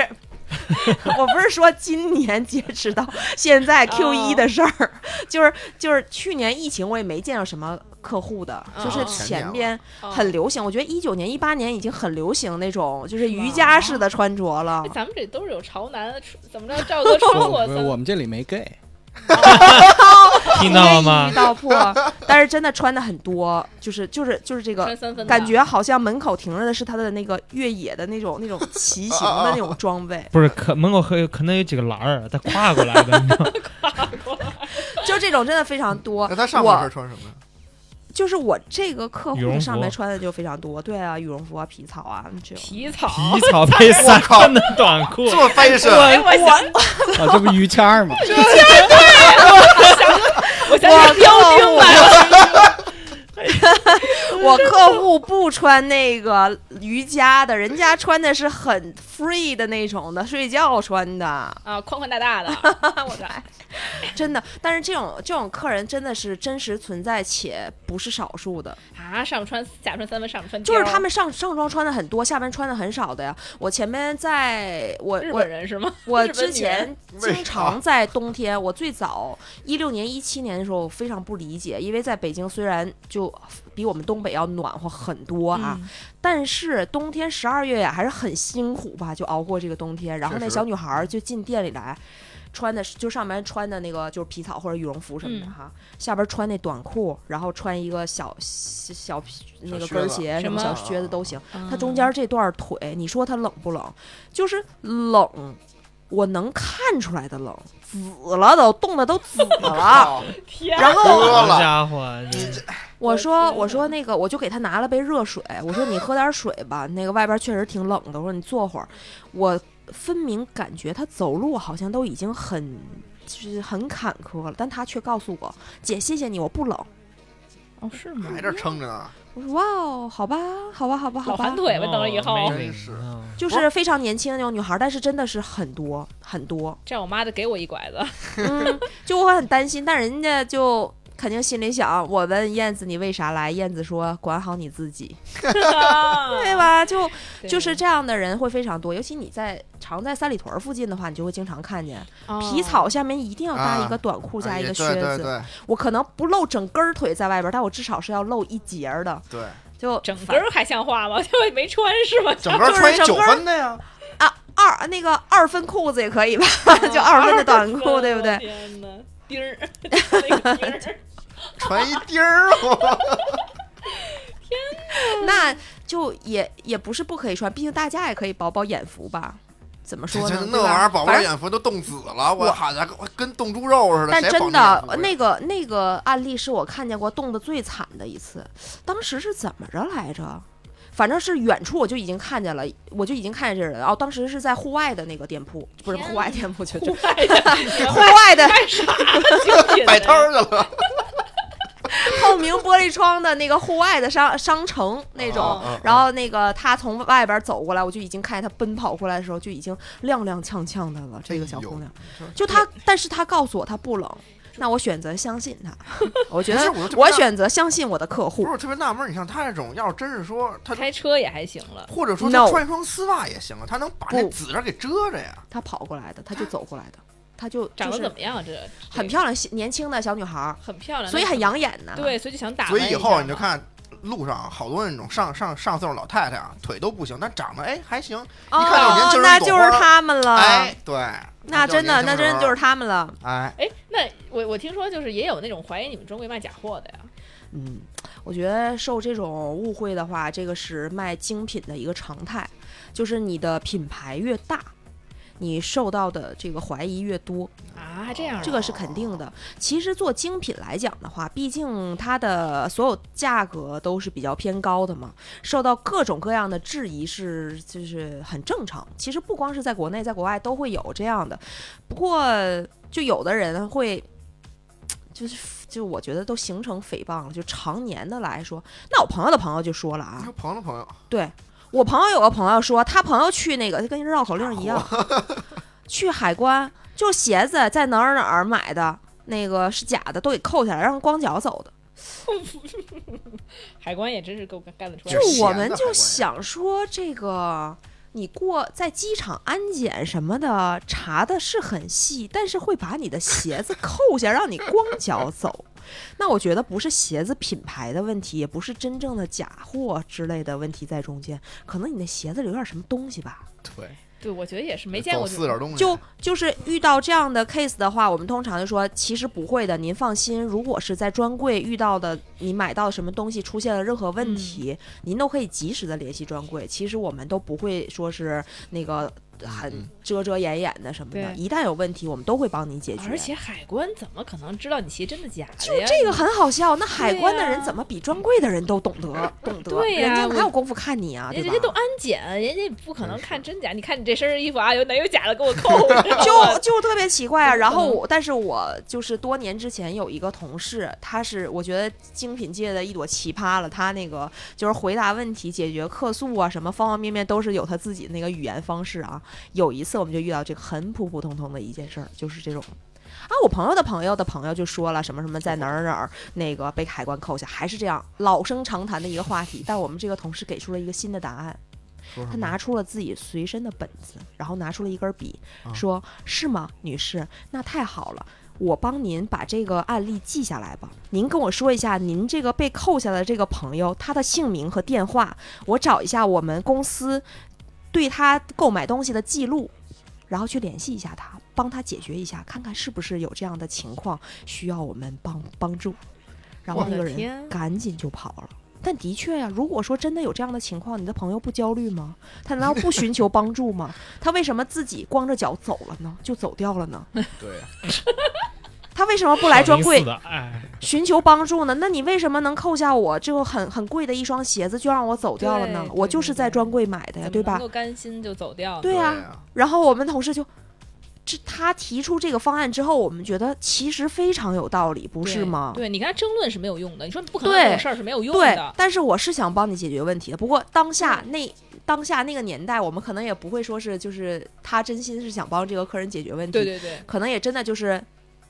我不是说今年 截止到现在 Q 一的事儿，就是就是去年疫情我也没见到什么客户的，哦就是前边很流行。我觉得一九年、一八年已经很流行那种就是瑜伽式的穿着了哎。咱们这都是有潮男，怎么着？赵哥穿过我们这里没 gay，听到了吗一语？道破，但是真的穿的很多，就是就是就是这个感觉好像门口停着的是他的那个越野的那种那种骑行的 那种装备，不是，可门口可可能有几个栏儿，他跨过来的，你知道吗就这种真的非常多。那他上半我身穿什么呀？就是我这个客户上面穿的就非常多，对啊，羽绒服啊、皮草啊这。皮草，皮草。配三分的短裤，这么 fashion，哎，我想，啊，这不于谦儿吗？我想想标兵来了，我客户不穿那个瑜伽的，人家穿的是很 free 的那种的，睡觉穿的，啊，宽宽大大的，我来，真的。但是这种这种客人真的是真实存在且不是少数的，啊，上穿下穿三分，上穿就是他们上上装穿的很多，下边穿的很少的呀。我前面在我日本人是吗？我之前经常在冬天，我最早一六年、一七年的时候非常不理解，因为在北京虽然就比我们东北要暖和很多啊，嗯但是冬天十二月呀还是很辛苦吧，就熬过这个冬天。然后那小女孩儿就进店里来。穿的就上面穿的那个就是皮草或者羽绒服什么的嗯哈，下边穿那短裤，然后穿一个小小那个跟鞋什么小靴子都行。嗯它中间这段腿，你说它冷不冷？就是冷，我能看出来的冷，紫了都冻的都紫了。天，然后好家伙，你我说我说那个，我就给他拿了杯热水，我说你喝点水吧，那个外边确实挺冷的，我说你坐会儿。我分明感觉他走路好像都已经很就是很坎坷了，但他却告诉我，姐谢谢你，我不冷。哦是吗？还这撑着呢，我说哇哦，好吧，好吧，好吧，好吧老盘，腿吧，等了以后，哦真是嗯就是非常年轻的那种女孩，但是真的是很多很多。这样我妈就给我一拐子，嗯，就我很担心，但人家就肯定心里想，我问燕子你为啥来，燕子说管好你自己，对对？吧？就就是这样的人会非常多，尤其你在常在三里屯附近的话，你就会经常看见哦皮草下面一定要搭一啊个短裤加哎一个靴子。对对对我可能不露整根儿腿在外边，但我至少是要露一截儿的，对，就整反根儿还像话吗？就没穿是吗？整个穿一九分的呀，啊二那个二分裤子也可以吧？就二分的短裤，对不对？天哪，钉儿，那个钉儿，穿一丁儿，我那就也也不是不可以穿，毕竟大家也可以饱饱眼福吧。怎么说呢？那玩意儿饱饱眼福都冻紫了，我我好家伙，跟冻猪肉似的。但真的那个那个案例是我看见过冻得最惨的一次。当时是怎么着来着？反正是远处我就已经看见了，我就已经看见这人了。哦，当时是在户外的那个店铺，不是户外店铺，就就户外的 户外的干啥？精 品摆摊儿去了 透明玻璃窗的那个户外的商商城那种。然后那个他从外边走过来，我就已经看见他奔跑过来的时候，就已经踉踉跄跄的了。这个小姑娘，就她，但是她告诉我她不冷，那我选择相信他。我觉得我选择相信我的客户不。是特别纳闷，你像他这种，要是真是说他，开车也还行了。或者说他穿一双丝袜也行啊，他能把那紫这给遮着呀。他跑过来的，他就走过来的，她就长得怎么样？这很漂亮，年轻的小女孩儿，很漂亮，所以很养眼呢。对，所以就想打。所以以后你就看路上好多那种上上上岁数老太太啊，腿都不行，但长得哎还行，哦一看就是年轻人那就是他们了。哎，对，那真的，那真就是他，他们了。哎，哎，那我我听说就是也有那种怀疑你们专柜卖假货的呀。嗯，我觉得受这种误会的话，这个是卖精品的一个常态，就是你的品牌越大，你受到的这个怀疑越多，啊，这样啊？这个是肯定的。其实做精品来讲的话，毕竟它的所有价格都是比较偏高的嘛，受到各种各样的质疑是就是很正常。其实不光是在国内，在国外都会有这样的。不过就有的人会，就是就我觉得都形成诽谤了，就常年的来说，那我朋友的朋友就说了啊朋友的朋友，对我朋友有个朋友说，他朋友去那个就跟绕口令一样，去海关就鞋子在哪儿哪儿买的，那个是假的，都给扣下来，让光脚走的。海关也真是够干干得出来就我们就想说，这个你过在机场安检什么的查的是很细，但是会把你的鞋子扣下，让你光脚走。那我觉得不是鞋子品牌的问题，也不是真正的假货之类的问题在中间，可能你那鞋子里有点什么东西吧。对，对，我觉得也是没见过走这种。四点东西，就就是遇到这样的 case 的话，我们通常就说，其实不会的，您放心。如果是在专柜遇到的，你买到什么东西出现了任何问题，您都可以及时的联系专柜。其实我们都不会说是那个很嗯遮遮掩掩的什么的，对一旦有问题，我们都会帮你解决。而且海关怎么可能知道你鞋真的假的就？这个很好笑，那海关的人怎么比专柜的人都懂得懂得？对呀人家哪有功夫看你啊？人家？都安检，人家不可能看真假。你看你这身衣服啊，有哪有假的，给我扣。就就特别奇怪啊。然后我，但是我就是多年之前有一个同事，他是我觉得精品界的一朵奇葩了。他那个就是回答问题、解决客诉啊，什么方方面面都是有他自己的那个语言方式啊。有一次我们就遇到这个很普普通通的一件事儿，就是这种。啊，我朋友的朋友的朋友就说了什么什么在哪儿哪儿那个被海关扣下，还是这样老生常谈的一个话题。但我们这个同事给出了一个新的答案，他拿出了自己随身的本子，然后拿出了一根笔，啊说：“是吗，女士？那太好了。”我帮您把这个案例记下来吧。您跟我说一下，您这个被扣下的这个朋友，他的姓名和电话，我找一下我们公司对他购买东西的记录，然后去联系一下他，帮他解决一下，看看是不是有这样的情况需要我们帮帮助。然后那个人赶紧就跑了。但的确呀、如果说真的有这样的情况，你的朋友不焦虑吗？他难道不寻求帮助吗？他为什么自己光着脚走了呢？就走掉了呢？对，他为什么不来专柜寻求帮助呢？那你为什么能扣下我这个很很贵的一双鞋子，就让我走掉了呢我就是在专柜买的呀，对吧甘心就走掉呢？对呀、呀，然后我们同事就，这他提出这个方案之后，我们觉得其实非常有道理，不是吗？对，你跟他争论是没有用的。你说不可能对这种事儿是没有用的对的，。但是我是想帮你解决问题的。不过当下那当下那个年代，我们可能也不会说是就是他真心是想帮这个客人解决问题，对对对，可能也真的就是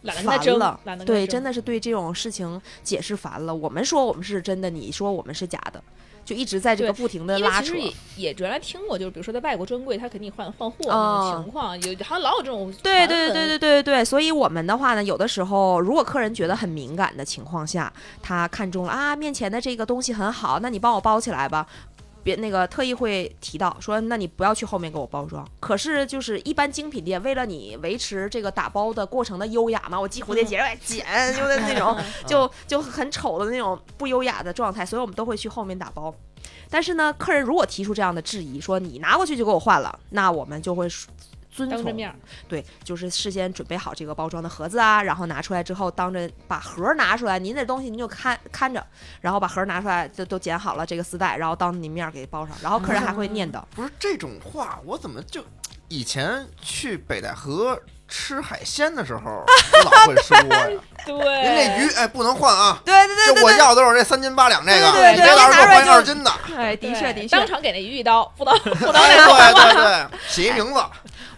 懒得跟他争烦了，懒得对，真的是对这种事情解释烦了。我们说我们是真的，你说我们是假的，就一直在这个不停的拉扯。也也原来听过，就是比如说在外国专柜，他肯定换换货那哦种情况，有好像老有这种对对对对对对对，所以我们的话呢，有的时候如果客人觉得很敏感的情况下，他看中了啊面前的这个东西很好，那你帮我包起来吧。别那个特意会提到说，那你不要去后面给我包装。可是就是一般精品店为了你维持这个打包的过程的优雅嘛，我系蝴蝶结来剪，就是那种 就就很丑的那种不优雅的状态，所以我们都会去后面打包。但是呢，客人如果提出这样的质疑，说你拿过去就给我换了，那我们就会遵从当着面，对，就是事先准备好这个包装的盒子啊，然后拿出来之后，当着把盒拿出来，您这东西您就看看着，然后把盒拿出来，就都剪好了这个丝带，然后当着您面给包上，然后客人还会念叨，不是这种话，我怎么就以前去北戴河吃海鲜的时候老会说呀？对您这对，鱼哎不能换啊，对对对就我要的都是这三斤八两这个，对对对你别到时候给我换二斤的。哎，的确的确当，场给那鱼一刀，不能不能对再换对对，写一名字，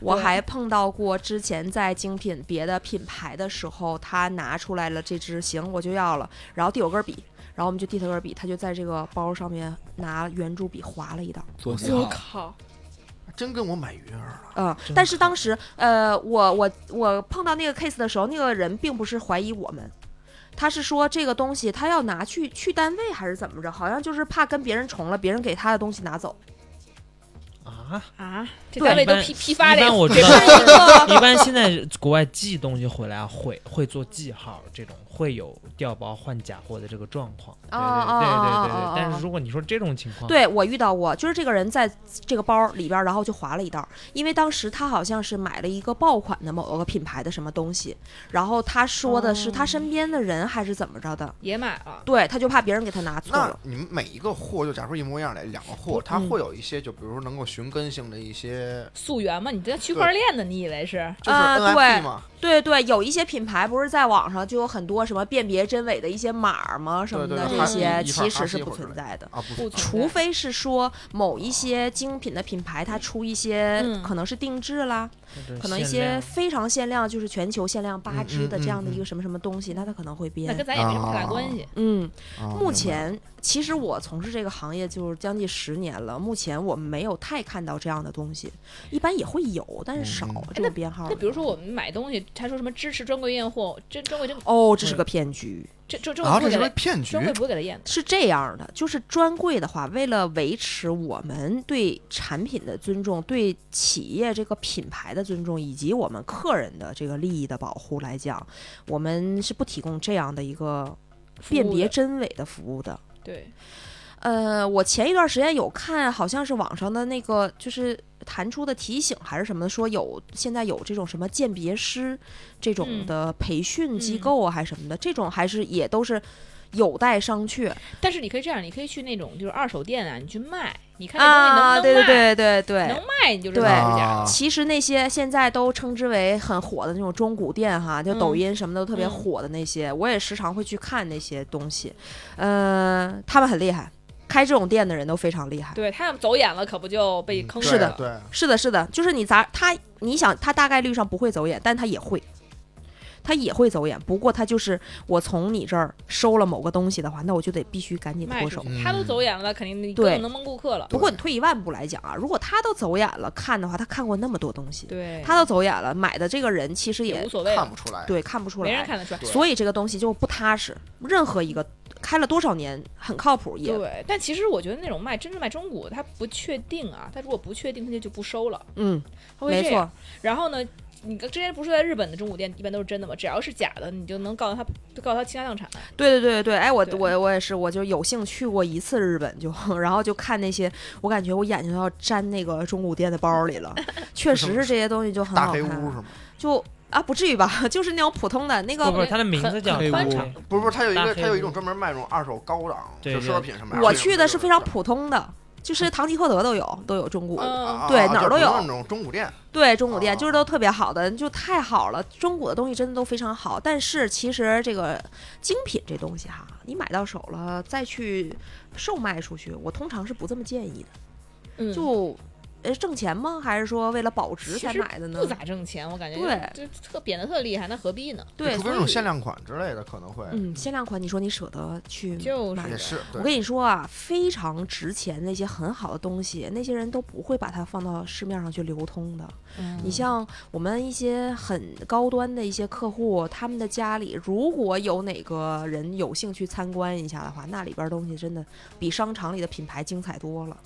我还碰到过之前在精品别的品牌的时候，他拿出来了这支，行我就要了，然后递我根笔，然后我们就递他根笔，他就在这个包上面拿圆珠笔划了一道。我靠，真跟我买鱼儿了。嗯，但是当时，呃，我我我碰到那个 case 的时候，那个人并不是怀疑我们，他是说这个东西他要拿去去单位还是怎么着，好像就是怕跟别人重了，别人给他的东西拿走。啊，啊，这对一般单位都批批发这个，一般我知这 道一般现在国外寄东西回来啊会会做记号，这种会有掉包换假货的这个状况。对哦对对对哦对。但是如果你说这种情况，对我遇到过，就是这个人在这个包里边，然后就划了一道，因为当时他好像是买了一个爆款的某个品牌的什么东西，然后他说的是他身边的人还是怎么着的，也买了，对，他就怕别人给他拿错那了。你们每一个货，就假如说一模一样的两个货，它嗯会有一些，就比如说能够寻根性的一些，溯源嘛，你这区块链的，你以为是？就是啊 NFT 对嘛。对对，有一些品牌不是在网上就有很多什么辨别真伪的一些码儿吗？什么的这些其实是不存在的。除非是说某一些精品的品牌，它出一些嗯可能是定制啦，可能一些非常限量，就是全球限量八嗯只的嗯这样的嗯一个什么什么东西，那它可能会变那跟。咱也没什么太大关系。嗯，啊目前其实我从事这个行业就是将近十年了，目前我们没有太看到这样的东西，一般也会有，但是少嗯这种编号的。那比如说我们买东西，他说什么支持专柜验货，这专柜真哦，这是个骗局。这这这是柜不会给他，个骗局专柜不会给他验的。是这样的，就是专柜的话，为了维持我们对产品的尊重、对企业这个品牌的尊重，以及我们客人的这个利益的保护来讲，我们是不提供这样的一个辨别真伪的服务的。对，呃，我前一段时间有看，好像是网上的那个就是弹出的提醒还是什么，说有现在有这种什么鉴别师这种嗯的培训机嗯构啊，还是什么的，这种还是也都是有待商榷但是你可以这样，你可以去那种就是二手店啊，你去卖，你看这东西能啊。不能卖？对对对对能。卖你就知道其实那些现在都称之为很火的那种中古店哈，就抖嗯音什么的都特别嗯火的那些，我也时常会去看那些东西。呃，他们很厉害，开这种店的人都非常厉害。对他要走眼了，可不就被坑了是的了对，是的，是的，就是你砸他，你想他大概率上不会走眼，但他也会，他也会走眼。不过他就是我从你这儿收了某个东西的话，那我就得必须赶紧脱手。他都走眼了，肯定你对更能蒙顾客了。不过你退一万步来讲啊，如果他都走眼了看的话，他看过那么多东西，对，他都走眼了，买的这个人其实也也无所谓，看不出来。对看不出来，没人看得出来。所以这个东西就不踏实。任何一个开了多少年很靠谱也对，但其实我觉得那种卖真正卖中古，他不确定啊，他如果不确定，他就就不收了，嗯，没错然后呢，你之前不是说在日本的中古店一般都是真的吗？只要是假的，你就能告诉他，就告诉他倾家荡产。对对对对，哎，我我我也是，我就有幸去过一次日本就，然后就看那些，我感觉我眼睛都要粘那个中古店的包里了，确实是这些东西就很好看，黑屋是吗？就啊不至于吧，就是那种普通的那个不不是，它的名字叫黑屋不是不是，它有一个，它有一种专门卖那种二手高档就奢侈品什么的。我去的是非常普通的，就是唐吉诃德都有都有中古，对啊哪儿都有就普通那种中古店。对中古店就是哦都特别好的，就太好了，中古的东西真的都非常好。但是其实这个精品这东西哈，你买到手了再去售卖出去，我通常是不这么建议的。嗯，就呃挣钱吗？还是说为了保值才买的呢不？咋挣钱，我感觉对就特贬的特厉害，那何必呢？对，除非那种限量款之类的，可能会嗯限量款，你说你舍得去就是买也？是。我跟你说啊，非常值钱那些很好的东西，那些人都不会把它放到市面上去流通的。嗯你像我们一些很高端的一些客户，他们的家里如果有哪个人有兴趣参观一下的话，那里边东西真的比商场里的品牌精彩多了。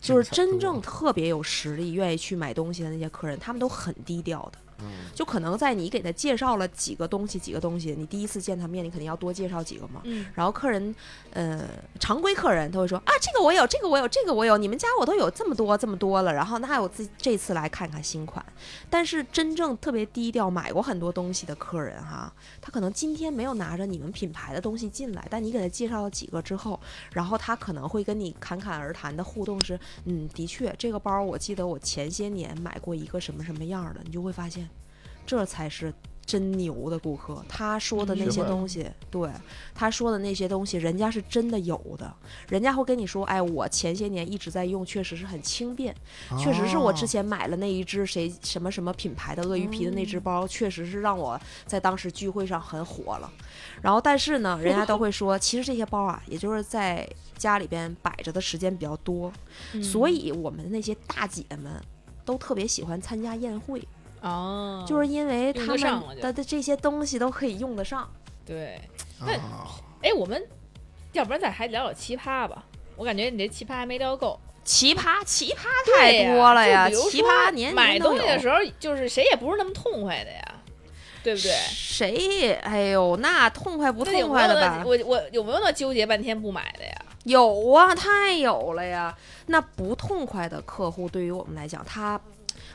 就是真正特别有实力、愿意去买东西的那些客人，他们都很低调的。嗯就可能在你给他介绍了几个东西，几个东西，你第一次见他面，你肯定要多介绍几个嘛。嗯，然后客人，呃，常规客人他会说啊，这个我有，这个我有，这个我有，你们家我都有这么多这么多了。然后那我自这次来看看新款。但是真正特别低调买过很多东西的客人哈，他可能今天没有拿着你们品牌的东西进来，但你给他介绍了几个之后，然后他可能会跟你侃侃而谈的互动是，嗯，的确这个包我记得我前些年买过一个什么什么样的，你就会发现，这才是。真牛的顾客，他说的那些东西，对他说的那些东西，人家是真的有的，人家会跟你说，哎，我前些年一直在用，确实是很轻便，确实是我之哦前买了那一只谁什么什么品牌的鳄鱼皮的那只包，确实是让我在当时聚会上很火了。然后，但是呢，人家都会说，其实这些包啊，也就是在家里边摆着的时间比较多，嗯所以我们那些大姐们都特别喜欢参加宴会，哦，就是因为他们的的这些东西都可以用得上。对。那啊哎，我们要不然再还聊聊奇葩吧？我感觉你这奇葩还没聊够，奇葩，奇葩太多了呀！奇葩年买。东西的时候，就是谁也不是那么痛快的呀，对不对？谁？哎呦，那痛快不痛快的吧？我我有没有那纠结半天不买的呀？有啊，太有了呀！那不痛快的客户对于我们来讲，他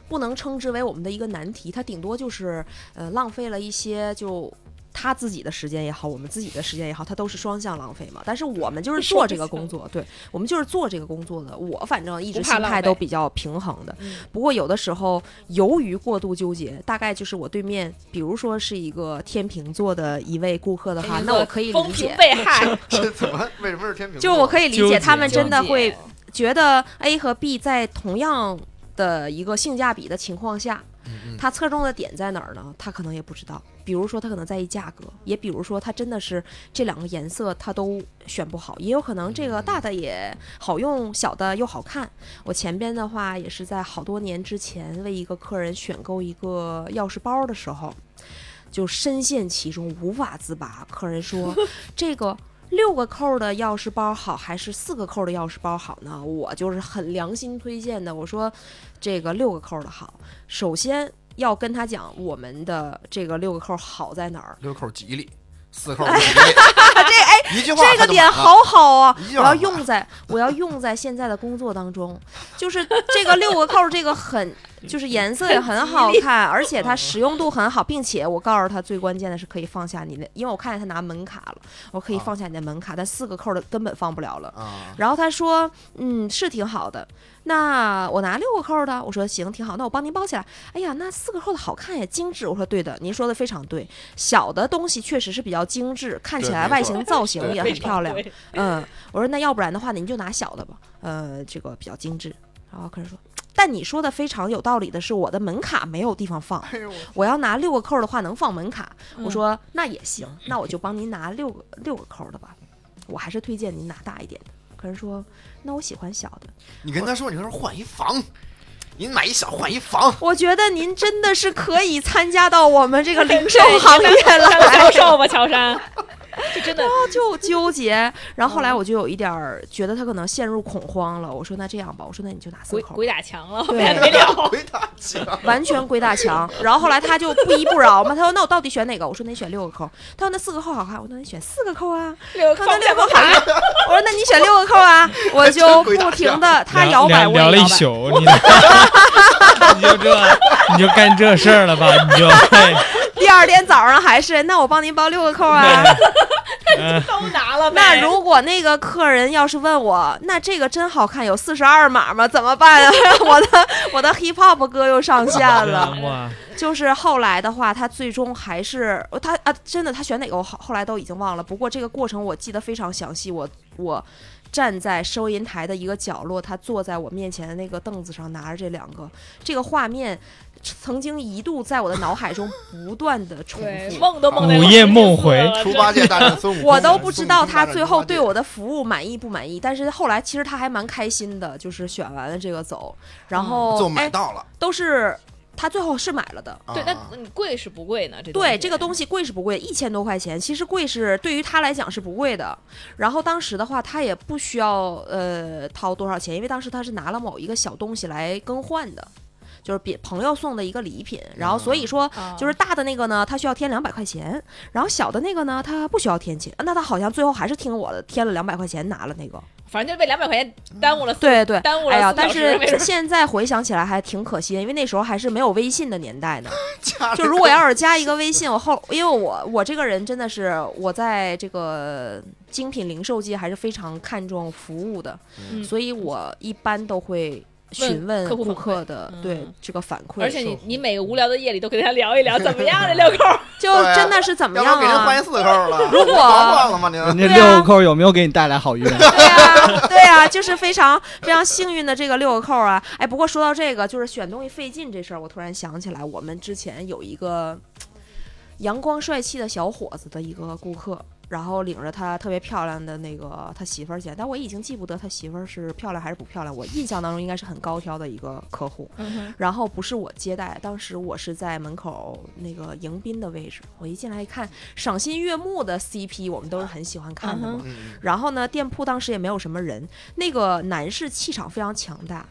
不能称之为我们的一个难题，它顶多就是呃浪费了一些就。他自己的时间也好，我们自己的时间也好，他都是双向浪费嘛。但是我们就是做这个工作，对我们就是做这个工作的。我反正一直心态都比较平衡的。嗯不过有的时候由于过度纠结，大概就是我对面，比如说是一个天秤座的一位顾客的话，那我可以风评理解。被害，这怎么为什么是天平座？就我可以理解，他们真的会觉得 A 和 B 在同样的一个性价比的情况下，嗯嗯他侧重的点在哪儿呢？他可能也不知道。比如说，他可能在意价格，也比如说，他真的是这两个颜色他都选不好，也有可能这个大的也好用，小的又好看。我前边的话也是在好多年之前为一个客人选购一个钥匙包的时候，就深陷其中无法自拔。客人说 这个。六个扣的钥匙包好还是四个扣的钥匙包好呢？我就是很良心推荐的。我说，这个六个扣的好。首先要跟他讲我们的这个六个扣好在哪儿。六扣吉利，四口不吉利。这哎，一句话这个点好好啊！我要用在我要用在现在的工作当中，就是这个六个扣，这个很就是颜色也很好看，而且它实用度很好，并且我告诉他最关键的是可以放下你的，因为我看见他拿门卡了，我可以放下你的门卡，但四个扣的根本放不了了。啊，然后他说，嗯，是挺好的。那我拿六个扣的，我说行，挺好，那我帮您包起来。哎呀，那四个扣的好看也精致。我说对的，您说的非常对。小的东西确实是比较精致，看起来外形造型也很漂亮。嗯，我说那要不然的话，您就拿小的吧，呃，这个比较精致。然后客人说，但你说的非常有道理的是，我的门卡没有地方放，哎，我要拿六个扣的话能放门卡。嗯。我说那也行，那我就帮您拿六个六个扣的吧，我还是推荐您拿大一点的。客人说，那我喜欢小的。你跟他说，你跟他说换一房，您买一小换一房，我觉得您真的是可以参加到我们这个零售 行业了销来，售吧，乔杉，这真的就 纠结。然后后来我就有一点儿觉得他可能陷入恐慌了。我说那这样吧，我说那你就拿四口，鬼鬼打墙了，对没没了。回答讲。完全鬼打墙。然后后来他就不依不饶嘛，他说那我到底选哪个？我说那你选六个扣。他说那四个扣好看，我说那你选四个扣啊。六个扣那六个好看，我说那你选六个扣啊。我就不停的他摇摆，我摇了一。宿，你你就这，你就干这事儿了吧？你就，哎第二天早上还是那我帮您包六个扣啊。嗯都拿了呗。那如果那个客人要是问我，那这个真好看，有四十二码吗？怎么办啊？我的我的 hip hop 歌又上线了。就是后来的话，他最终还是他啊，真的他选哪个我后后来都已经忘了。不过这个过程我记得非常详细，我我。站在收银台的一个角落，他坐在我面前的那个凳子上，拿着这两个，这个画面曾经一度在我的脑海中不断的重复。梦都梦见午夜梦回猪八戒大战孙悟空，我都不知道他最后对我我的服务满意不满意，但是后来其实他还蛮开心的，就是选完了这个走，然后、就买哎到了。都是他最后是买了的。对，啊那你贵是不贵呢？这对，这个东西西贵是不贵？一千多块钱，其实贵是对于他来讲是不贵的。然后当时的话，他也不需要呃掏多少钱，因为当时他是拿了某一个小东西来更换的。就是别朋友送的一个礼品。然后所以说，啊就是大的那个呢，他需要添两百块钱，然后小的那个呢，他不需要添钱。那他好像最后还是听我的，添了两百块钱拿了那个。反正就被两百块钱耽误了四，对对，耽误了哎呀，但是现在回想起来还挺可惜的，因为那时候还是没有微信的年代呢。就如果要是加一个微信，我后因为我我这个人真的是我在这个精品零售界还是非常看重服务的，嗯。所以我一般都会询问顾客的嗯对这个反馈，而且你你每个无聊的夜里都跟他聊一聊 怎么样这六扣，就真的是怎么样要不然给人啊？换一四扣了，如果？您六个扣有没有给你带来好运？对呀、对呀、就是非常非常幸运的这个六个扣啊！哎，不过说到这个，就是选东西费劲这事儿，我突然想起来，我们之前有一个阳光帅气的小伙子的一个顾客，然后领着他特别漂亮的那个他媳妇儿去，但我已经记不得他媳妇儿是漂亮还是不漂亮，我印象当中应该是很高挑的一个客户。嗯然后不是我接待，当时我是在门口那个迎宾的位置，我一进来一看，赏心悦目的 CP，我们都是很喜欢看的嘛。然后呢，店铺当时也没有什么人，那个男士气场非常强大，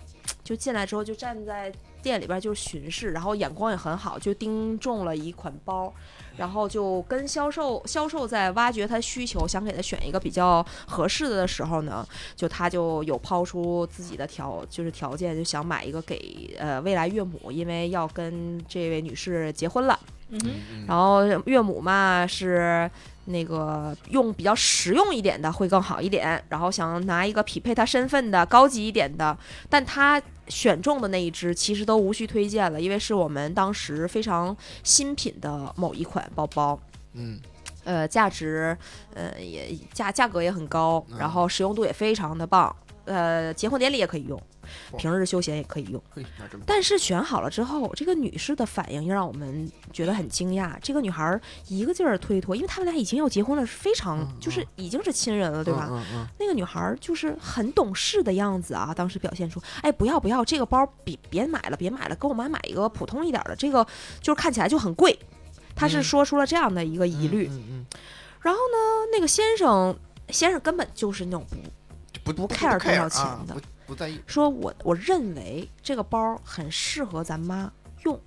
就进来之后就站在店里边就是巡视，然后眼光也很好，就盯中了一款包，然后就跟销售销售在挖掘他需求，想给他选一个比较合适的的时候呢，就他就有抛出自己的条就是条件，就想买一个给呃未来岳母，因为要跟这位女士结婚了。嗯哼。嗯然后岳母嘛是那个用比较实用一点的会更好一点，然后想拿一个匹配他身份的高级一点的，但他选中的那一只其实都无需推荐了，因为是我们当时非常新品的某一款包包。嗯。呃，价值，呃，也价价格也很高，嗯。然后实用度也非常的棒，呃，结婚典礼也可以用，平日休闲也可以用。但是选好了之后，这个女士的反应又让我们觉得很惊讶。这个女孩儿一个劲儿推脱，因为他们俩已经要结婚了，是非常嗯就是已经是亲人了，对吧？那个女孩儿就是很懂事的样子啊，当时表现出，哎，不要不要，这个包别别买了，别买了，给我妈买一个普通一点儿的，这个就是看起来就很贵。她是嗯说出了这样的一个嗯疑虑，然后呢，那个先生先生根本就是那种不不不 care 多少钱的啊不不在意，说我我认为这个包很适合咱妈用，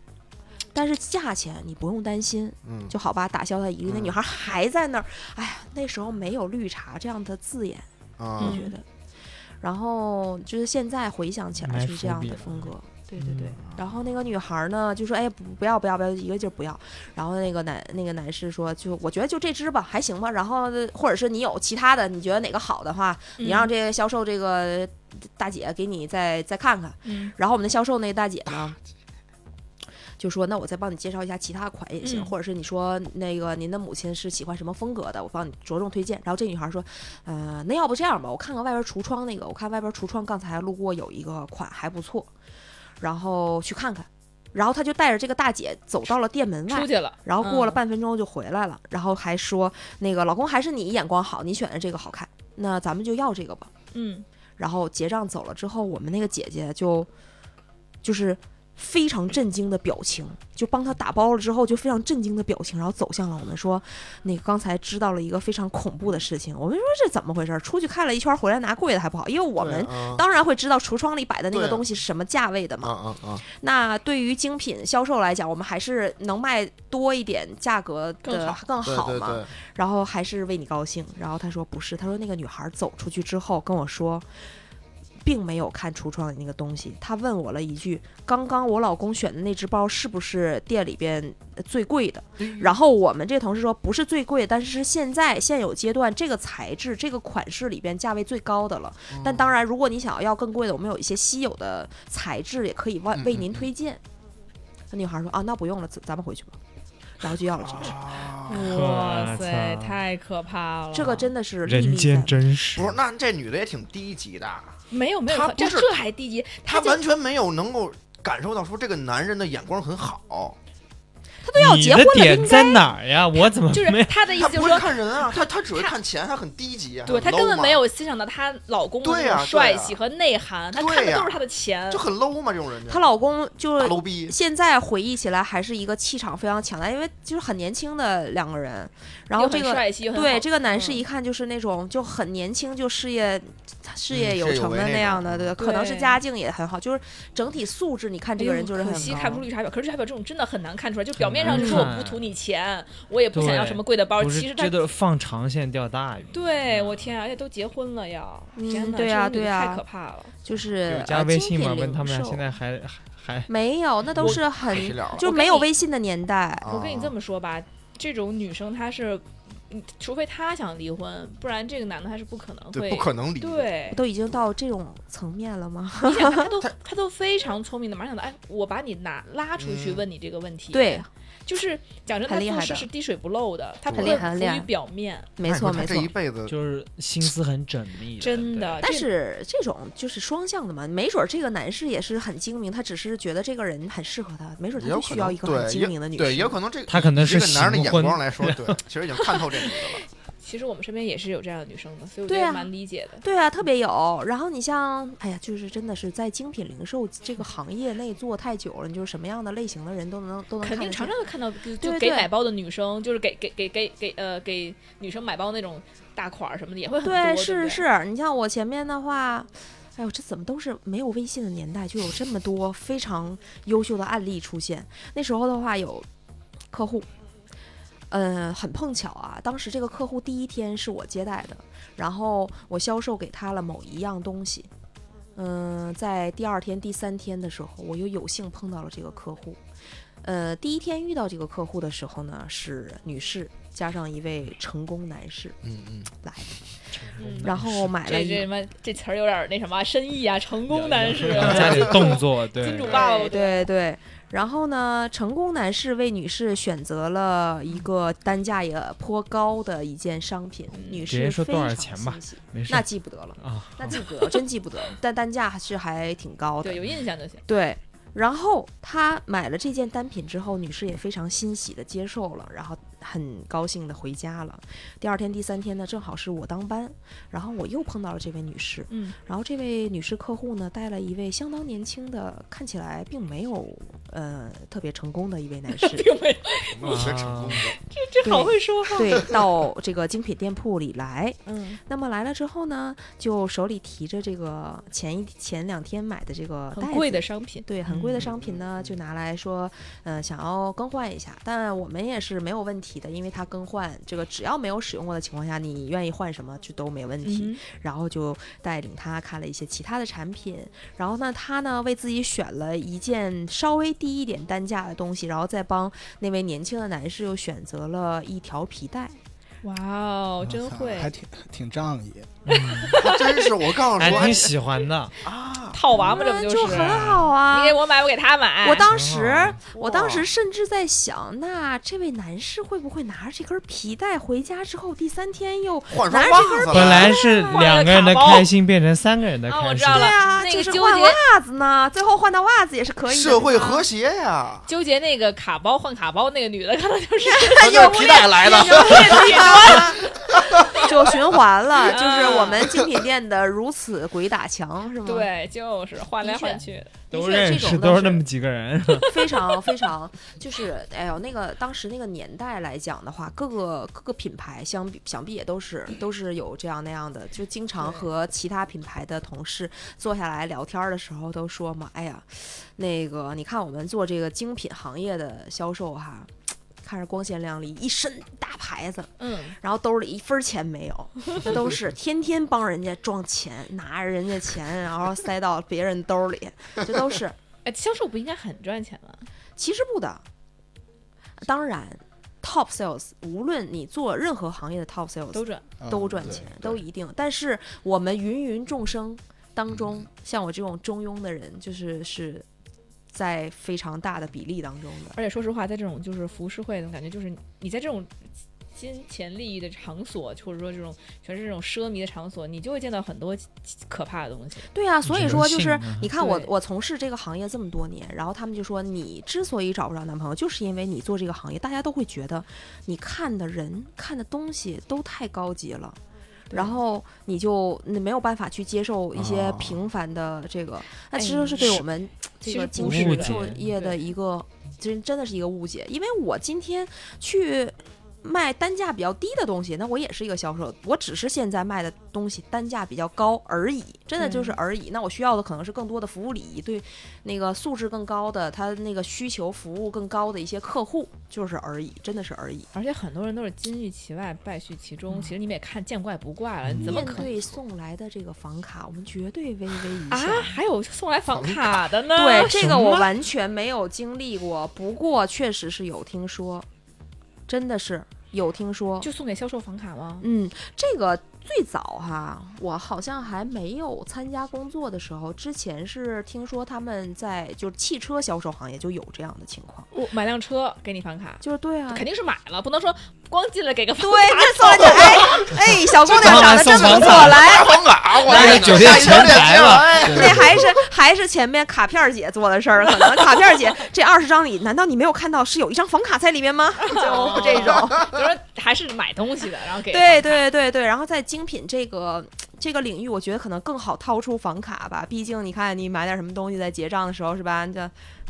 但是价钱你不用担心，嗯就好吧，打消她疑虑。那嗯女孩还在那儿，哎呀，那时候没有绿茶这样的字眼，啊我觉得。然后就是现在回想起来就是这样的风格。对对对嗯，然后那个女孩呢就说：“哎，不不要不要不要，一个劲儿不要。”然后那个男那个男士说：“就我觉得就这只吧，还行吧。然后或者是你有其他的，你觉得哪个好的话，你让这个销售这个大姐给你再再看看。”嗯然后我们的销售那个大姐呢，就说：“那我再帮你介绍一下其他款也行，嗯或者是你说那个您的母亲是喜欢什么风格的，我帮你着重推荐。”然后这女孩说：“呃，那要不这样吧，我看看外边橱窗那个，我看外边橱窗刚才路过有一个款还不错，然后去看看。”然后他就带着这个大姐走到了店门外出，去了，然后过了嗯半分钟就回来了，然后还说：“那个老公还是你眼光好，你选的这个好看，那咱们就要这个吧。”嗯然后结账走了之后，我们那个姐姐就就是非常震惊的表情，就帮他打包了之后就非常震惊的表情，然后走向了我们说，那个刚才知道了一个非常恐怖的事情。我们说这怎么回事？出去看了一圈，回来拿贵的还不好，因为我们。啊当然会知道橱窗里摆的那个东西是什么价位的啊嘛。啊啊，那对于精品销售来讲，我们还是能卖多一点，价格的更好对更好嘛。对对，然后还是为你高兴。然后他说不是，他说那个女孩走出去之后跟我说，并没有看橱窗里那个东西。他问我了一句：“刚刚我老公选的那只包是不是店里边呃最贵的？”然后我们这同事说不是最贵，但是是现在现有阶段这个材质、这个款式里边价位最高的了。但当然，如果你想要要更贵的，我们有一些稀有的材质也可以为嗯为您推荐。那女孩说：“啊，那不用了，咱咱们回去吧。”然后就要了这只。啊哇塞，太可怕了！这个真的是人间真实不。是，那这女的也挺低级的，没有没有他，不是这这还低级，他完全没有能够感受到说这个男人的眼光很好，他都都要结婚了，点应该在哪儿呀？我怎么就是没？他的意思就是说，看人啊，他他只会看钱，他很低级啊，对他根本没有欣赏到她老公的那种帅气和内涵，他看的都是他的钱就。很 low 嘛，这种人就她老公就是 low 逼，现在回忆起来还是一个气场非常强大，因为就是很年轻的两个人，然后这个对这个男士嗯一看就是那种就很年轻就事业事业有有成的那那样的，对，可能是家境也很好，就是整体素质，你看这个人就是很可惜看不出绿茶婊，可是绿茶婊这种真的很难看出来。就表面很难上就说我不图你钱，我也不想要什么贵的包，其实他这都放长线钓大鱼。对我天啊，而且都结婚了要，天哪，嗯对呀对呀太可怕了。就是加呃微信吗？问他们俩现在还还还没有，那都是很就没有微信的年代。我跟你这啊么说吧，这种女生她是，嗯除非她想离婚，不然这个男的他是不可能，会。不可能离。对，都已经到这种层面了吗？你想 他都他都非常聪明的，马上想到，哎，我把你拿拉出去嗯问你这个问题。对，就是讲真，他做很厉害的事是滴水不漏的，他不很会浮于表面，没错没错这一。辈子就是心思很缜密真的。但是这种就是双向的嘛，没准儿这个男士也是很精明，他只是觉得这个人很适合他，没准儿他就需要一个很精明的女士。对，也有可能这个他可能是个男人的眼光来说，对，其实已经看透这女的了。其实我们身边也是有这样的女生的，所以我觉得蛮理解的。对啊，特别有。然后你像，哎呀，就是真的是在精品零售这个行业内做太久了，你就是什么样的类型的人都能都能肯定常常会看到，就给买包的女生，就是给给给给给呃给女生买包那种大款儿什么的也会很多，对，对对是是，你像我前面的话，哎呦，这怎么都是没有微信的年代，就有这么多非常优秀的案例出现。那时候的话，有客户，呃，很碰巧啊，当时这个客户第一天是我接待的，然后我销售给他了某一样东西。嗯、在第二天、第三天的时候，我又有幸碰到了这个客户。呃，第一天遇到这个客户的时候呢，是女士加上一位成功男士嗯嗯，来，嗯然后买了一这这什么这词儿有点儿那什么深意啊，成功男士，加点动作，对，金主爸爸对对对。然后呢，成功男士为女士选择了一个单价也颇高的一件商品，女士说多少非常钱吧欣喜没事那记不得了，啊，那记 不得，真记不得，但单价还是还挺高的对，。有印象就行。对，然后他买了这件单品之后，女士也非常欣喜的接受了，然后很高兴的回家了。第二天、第三天呢，正好是我当班，然后我又碰到了这位女士，嗯，然后这位女士客户呢，带了一位相当年轻的，看起来并没有呃特别成功的一位男士，并没有，没有学成功的，这好会说话。对，到这个精品店铺里来。嗯，那么来了之后呢，就手里提着这个前一前两天买的这个袋很贵的商品，对，很贵的商品呢，就拿来说，呃，想要更换一下，但我们也是没有问题的，因为它更换这个只要没有使用过的情况下，你愿意换什么就都没问题。嗯然后就带领他看了一些其他的产品，然后呢，他呢为自己选了一件稍微低一点单价的东西，然后再帮那位年轻的男士又选择了一条皮带。哇哦，真会还挺挺仗义。还 真是我告诉你还挺喜欢的，啊，套娃嘛，这不就？很好啊你。给我买，我给他买。我当时哦，我当时甚至在想，那这位男士会不会拿着这根皮带回家之后，第三天又换双拿着袜子了，本来是两个人的开心变成三个人的啊我开心知道了对啊，那就是换个纠结袜子呢，最后换到袜子也是可以的。社会和谐呀，纠结那个卡包换卡包那个女的，可能就是他就是皮带来的，就循环了，就是啊我们精品店的如此鬼打墙，是吗？，对，就是换来换去的。都认识，这种是都是那么几个人，非常非常，就是哎呦，那个当时那个年代来讲的话，各个各个品牌相比想必也都是都是有这样那样的，就经常和其他品牌的同事坐下来聊天儿的时候都说嘛，哎呀，那个你看我们做这个精品行业的销售哈。看着光鲜亮丽，一身大牌子，嗯，然后兜里一分钱没有，那都是天天帮人家装钱，拿着人家钱，然后塞到别人兜里，这都是 哎，销售不应该很赚钱吗？其实不的。当然，top sales 无论你做任何行业的 top sales 都赚。都赚钱，对都一定。但是我们芸芸众生当中，像我这种中庸的人，就是是在非常大的比例当中的。而且说实话，在这种就是服饰会，的感觉就是你在这种金钱利益的场所，或者说这种全是这种奢靡的场所，你就会见到很多可怕的东西。对啊，所以说就是你看我我从事这个行业这么多年，然后他们就说你之所以找不着男朋友，就是因为你做这个行业，大家都会觉得你看的人看的东西都太高级了。对然后你就你没有办法去接受一些哦。平凡的这个，那哎其实是对我们这个经实不是的济作业的一个真真的是一个误解，因为我今天去卖单价比较低的东西，那我也是一个销售，我只是现在卖的东西单价比较高而已，真的就是而已。那我需要的可能是更多的服务礼仪，对那个素质更高的，他那个需求服务更高的一些客户，就是而已，真的是而已。而且很多人都是金玉其外，败絮其中。其实你们也看见怪不怪了，你怎么可面对送来的这个房卡，我们绝对微微一笑啊笑。？还有送来房卡的呢？对，这个我完全没有经历过，不过确实是有听说，真的是有听说。就送给销售房卡吗？嗯，这个最早哈，我好像还没有参加工作的时候，之前是听说他们在就是汽车销售行业就有这样的情况，我买辆车给你房卡，就是对啊，肯定是买了，不能说光进来给个房对，这送来就哎哎，小姑娘长得真不错，来。房卡，我那酒店前台了哎那还是还是前面卡片姐做的事儿，可能卡片姐这二十张里，难道你没有看到是有一张房卡在里面吗？就这种。就说还是买东西的，然后给对对对对，然后在精品这个这个领域，我觉得可能更好掏出房卡吧。毕竟你看，你买点什么东西在结账的时候是吧？你就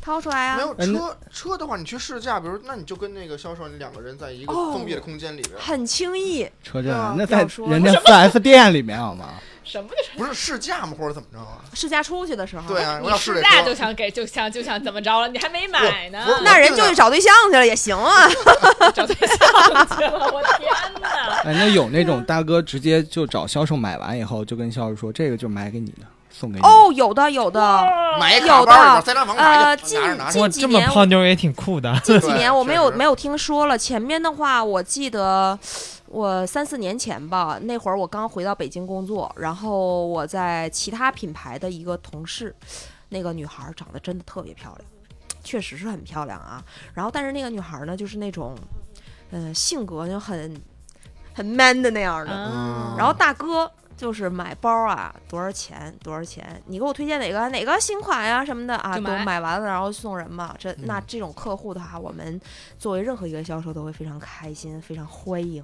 掏出来啊，没有车车的话，你去试驾，比如那你就跟那个销售，你两个人在一个哦封闭的空间里边，很轻易。车价啊那在人家 4S 店里面好吗？什么就是不是试驾吗？或者怎么着啊？试驾出去的时候，对啊，我你要试驾就，想给就想就想怎么着了？你还没买呢，不是那人就去找对象去了也行啊。找对象去了，我天哪！哎，那有那种大哥直接就找销售买完以后，就跟销售说这个就买给你的，送给你。哦，有的有的。买一有的卡包里边塞张房卡呃去，拿着拿着。哇，这么近几年泡妞也挺酷的。近几年我没有没有听说了，前面的话我记得。我三四年前吧，那会儿我刚回到北京工作，然后我在其他品牌的一个同事，那个女孩长得真的特别漂亮，确实是很漂亮啊。然后但是那个女孩呢，就是那种，嗯、性格就很很 man 的那样的。嗯然后大哥就是买包啊，多少钱？多少钱？你给我推荐哪个哪个新款呀、什么的啊？都买买完了，然后送人嘛。这那嗯这种客户的话，我们作为任何一个销售都会非常开心，非常欢迎。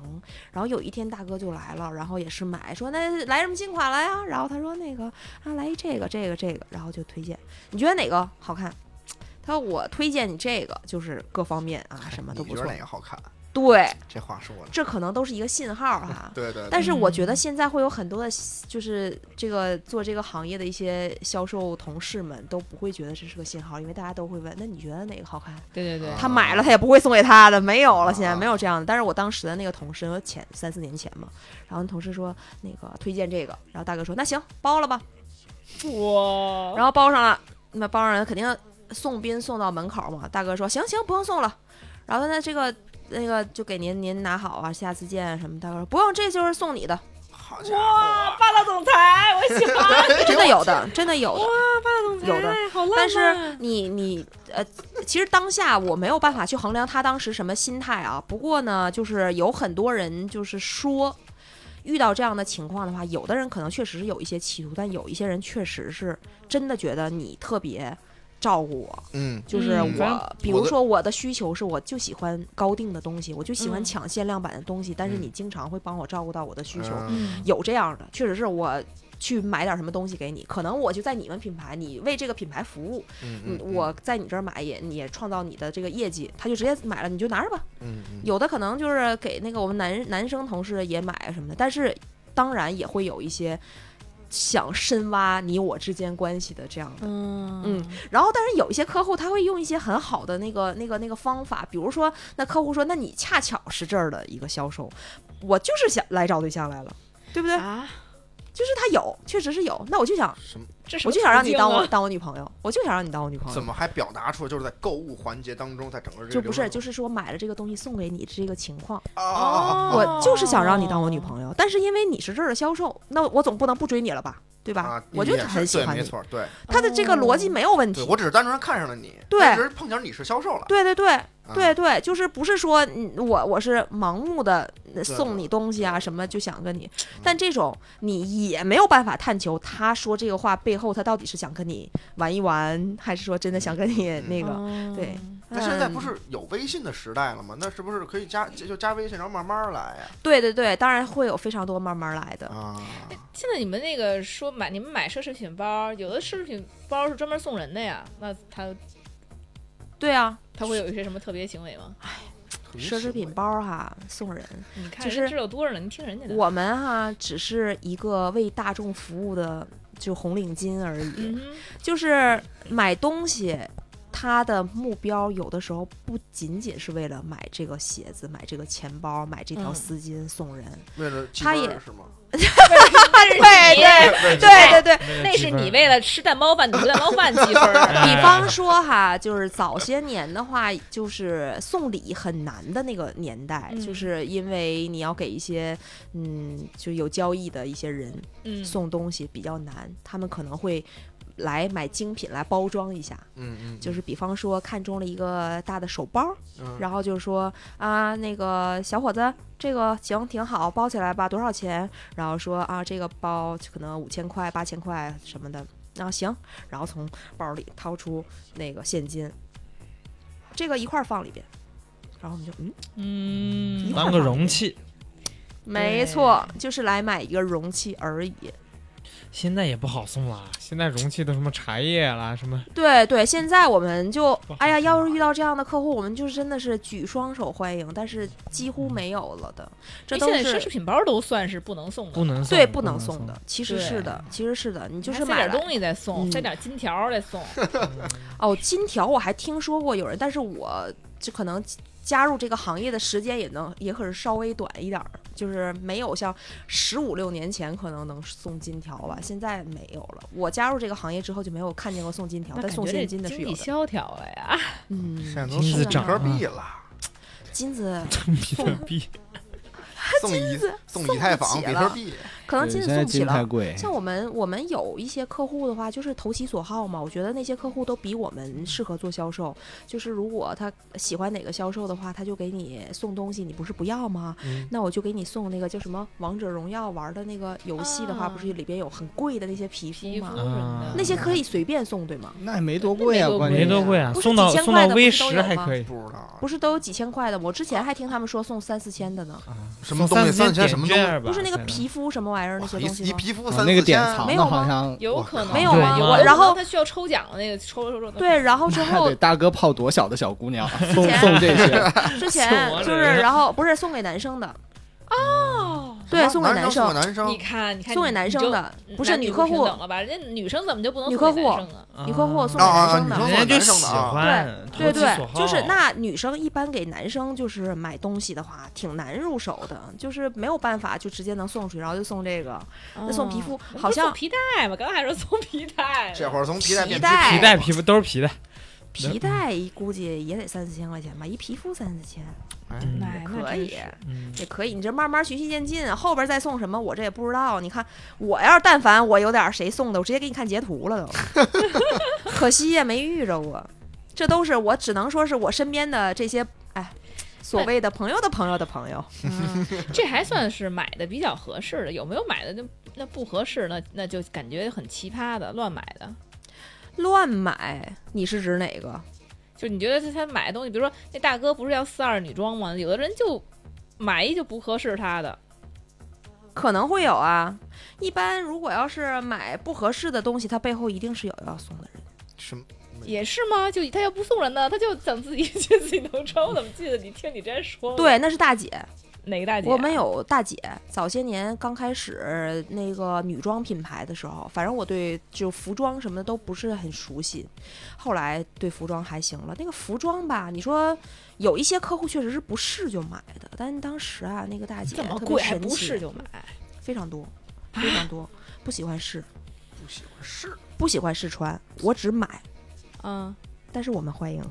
然后有一天大哥就来了，然后也是买，说那来什么新款了呀？然后他说那个啊，来一这个这个这个，然后就推荐，你觉得哪个好看？他说我推荐你这个，就是各方面啊什么都不错你觉得哪。个好看？对，这话说的，这可能都是一个信号哈。对对。对但是我觉得现在会有很多的，就是这个做这个行业的一些销售同事们都不会觉得这是个信号，因为大家都会问，那你觉得哪个好看？对对对，啊他买了他也不会送给他的，没有了，现在啊没有这样的。但是我当时的那个同事，前三四年前嘛，然后同事说那个推荐这个，然后大哥说那行包了吧，哇，然后包上了，那包上了肯定送宾送到门口嘛，大哥说行行不用送了，然后那这个。那个就给您您拿好啊，下次见啊什么。大哥说不用，这就是送你的，好家哇，霸道总裁，我喜欢 真的有的，真的有的。哇霸道总裁，有的，好浪漫。但是你你呃，其实当下我没有办法去衡量他当时什么心态啊。不过呢，就是有很多人就是说，遇到这样的情况的话，有的人可能确实是有一些企图，但有一些人确实是真的觉得你特别照顾我。嗯，就是我，比如说我的需求是，我就喜欢高定的东西，我就喜欢嗯抢限量版的东西，但是嗯你经常会帮我照顾到我的需求。嗯嗯，有这样的，确实是我去买点什么东西给你，可能我就在你们品牌，你为这个品牌服务，嗯嗯，我在你这儿买也你也创造你的这个业绩，他就直接买了，你就拿着吧。嗯嗯有的可能就是给那个我们男男生同事也买什么的，但是当然也会有一些想深挖你我之间关系的这样的。嗯嗯然后，但是有一些客户他会用一些很好的那个、那个、那个方法，比如说，那客户说，那你恰巧是这儿的一个销售，我就是想来找对象来了，对不对？啊，就是他有，确实是有，那我就想，什么？这什么我就想让你当我 当我女朋友，我就想让你当我女朋友。怎么还表达出就是在购物环节当中，在整个这个就不是，就是说买了这个东西送给你这个情况，啊啊啊啊我就是想让你当我女朋友，但是因为你是这儿的销售，那我总不能不追你了吧？对吧？啊，我就是，很喜欢你，没错，对，他的这个逻辑没有问题对。我只是单纯看上了你，对只是碰巧你是销售了，对对对啊对对，就是不是说嗯我我是盲目的对送你东西啊什么就想跟你，但这种你也没有办法探求他说这个话背后他到底是想跟你玩一玩，还是说真的想跟你那个？哦对那现在不嗯是有微信的时代了吗？那是不是可以加就就加微信，然后慢慢来呀？对对对，当然会有非常多慢慢来的。啊，现在你们那个说买你们买奢侈品包，有的奢侈品包是专门送人的呀，那他对啊，他会有一些什么特别行为吗？奢侈品包哈送人，你看就是人知道多少呢，你听人家的。我们哈只是一个为大众服务的就红领巾而已，嗯，就是买东西。他的目标有的时候不仅仅是为了买这个鞋子、买这个钱包、买这条嗯丝巾送人，为了积他也是吗？对对 对对对，那是你为了吃蛋包饭赌蛋包饭积分 比方说哈，就是早些年的话，就是送礼很难的那个年代，嗯就是因为你要给一些嗯就有交易的一些人嗯，送东西比较难，他们可能会来买精品来包装一下，嗯嗯，就是比方说看中了一个大的手包，嗯然后就是说啊那个小伙子。这个行挺好，包起来吧，多少钱？然后说啊，这个包可能五千块、八千块什么的。那行，然后从包里掏出那个现金，这个一块儿放里边。然后我们就嗯，嗯当个容器。没错，就是来买一个容器而已。现在也不好送了，现在容器都什么茶叶啦，什么对对，现在我们就哎呀，要是遇到这样的客户，我们就真的是举双手欢迎，但是几乎没有了的，这都现在奢侈品包都算是不能送的，不能送，对不能送的。。其实是的，其实是的，你就是买点东西再送，嗯点金条再送。哦，金条我还听说过有人，但是我就可能加入这个行业的时间也能也可是稍微短一点儿，就是没有像十五六年前可能能送金条吧，现在没有了。我加入这个行业之后就没有看见过送金条，但送现金的是有的。经济萧条了呀。嗯，现在都金子涨送比特啊币了，金子 比特币，送以子送送以太坊可能金子送不起了。贵，像我们我们有一些客户的话，就是投其所好嘛。我觉得那些客户都比我们适合做销售。就是如果他喜欢哪个销售的话，他就给你送东西，你不是不要吗？嗯那我就给你送那个叫什么《王者荣耀》玩的那个游戏的话，啊不是里边有很贵的那些皮肤吗？那些可以随便送，对吗？那也没多贵啊，那没多贵关键没多贵啊，送到几千送到块的 V 不是都有吗十还可以。不知道不是都有几千块的？我之前还听他们说送三四千的呢，啊什么东西送三千什么东不是那个皮肤什么玩意儿那哇一一些东西吗？啊皮肤三那个典四千藏的没有吗好像有可能没有吗对我然后他需要抽奖的那个抽抽抽。对，然后之那后得大哥泡多小的小姑娘送送这些，之前就是，然后不是送给男生的，哦，对，送给男男生，送给男生你，看，你看，送给男生的，不是女女客户等了吧？人家女生怎么就不能女送给客户？女客户送男生的女生。人家就喜欢，对对对，就是那女生一般给男生就是买东西的话，挺难入手的，就是没有办法就直接能送出去，然后就送这个，那送皮肤好像皮带嘛？刚才还说送皮带，这会儿从皮带变皮带皮带皮肤都是皮带，皮带估计也得三四千块钱吧，一皮肤三四千那可以，嗯，也可以。你这慢慢循序渐进，后边再送什么我这也不知道。你看我要是但凡我有点谁送的，我直接给你看截图了都 可惜呀没遇着过。这都是我只能说是我身边的这些哎。所谓的朋友的朋友的朋友，嗯，这还算是买的比较合适的。有没有买的那那不合适？那那就感觉很奇葩的乱买的。乱买，你是指哪个？就你觉得他他买的东西，比如说那大哥不是要四二女装吗？有的人就买一就不合适他的，可能会有啊。一般如果要是买不合适的东西，他背后一定是有要送的人。什么？也是吗？就他要不送人呢，他就想自己觉得自己能穿。我怎么记得你听你这样说过？对，那是大姐，哪个大姐啊？我们有大姐，早些年刚开始那个女装品牌的时候，反正我对就服装什么的都不是很熟悉，后来对服装还行了。那个服装吧，你说有一些客户确实是不试就买的，但当时啊，那个大姐这么特别贵还神奇不试就买，非常多，非常多，不喜欢试，不喜欢试，不喜欢试穿，我只买，嗯，但是我们欢迎。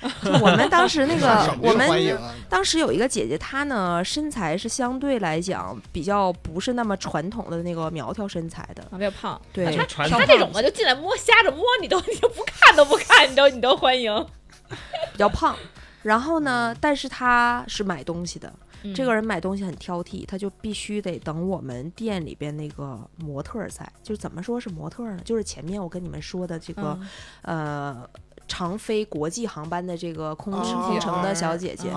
就我们当时那个 我们！当时有一个姐姐，她呢身材是相对来讲比较不是那么传统的那个苗条身材的，啊，比较胖。对，她她这种的就进来摸，瞎着摸，你都你都不看都不看，你都你都欢迎。比较胖。然后呢，但是她是买东西的，嗯这个人买东西很挑剔，他就必须得等我们店里边那个模特在，就是怎么说是模特呢？就是前面我跟你们说的这个、嗯呃常飞国际航班的这个空哦空乘的小姐姐，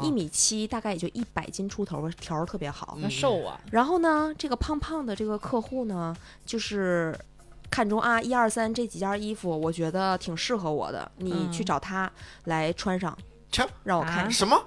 一米七，大概也就一百斤出头，条儿特别好。那瘦啊，然后呢，这个胖胖的这个客户呢，就是看中啊一二三这几件衣服，我觉得挺适合我的，你嗯去找他来穿上，切啊让我看。什么？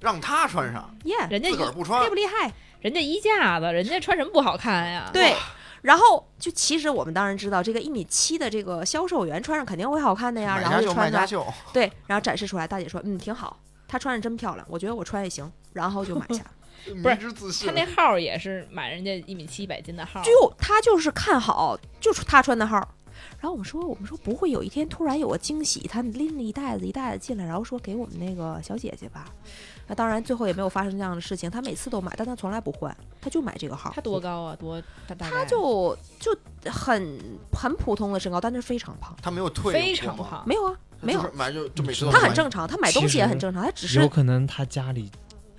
让他穿上，耶、人家衣自个儿不穿厉不厉害？人家衣架子，人家穿什么不好看呀？对。然后就其实我们当然知道，这个一米七的这个销售员穿上肯定会好看的呀，然后买家秀卖就穿上家秀，对，然后展示出来，大姐说嗯挺好，她穿着真漂亮，我觉得我穿也行，然后就买下。不是自信。他那号也是买人家一米七一百斤的号，就他就是看好，就是她穿的号。然后我们说，我们说不会有一天突然有个惊喜，他拎了一袋子一袋子进来，然后说给我们那个小姐姐吧。那当然最后也没有发生这样的事情，他每次都买，但他从来不换，他就买这个号。他多高啊？多大大概？他就就很很普通的身高，但是非常胖。他没有退非，常胖，没有啊，没有，买就就每次都他很正常，他买东西也很正常，他只是有可能他家里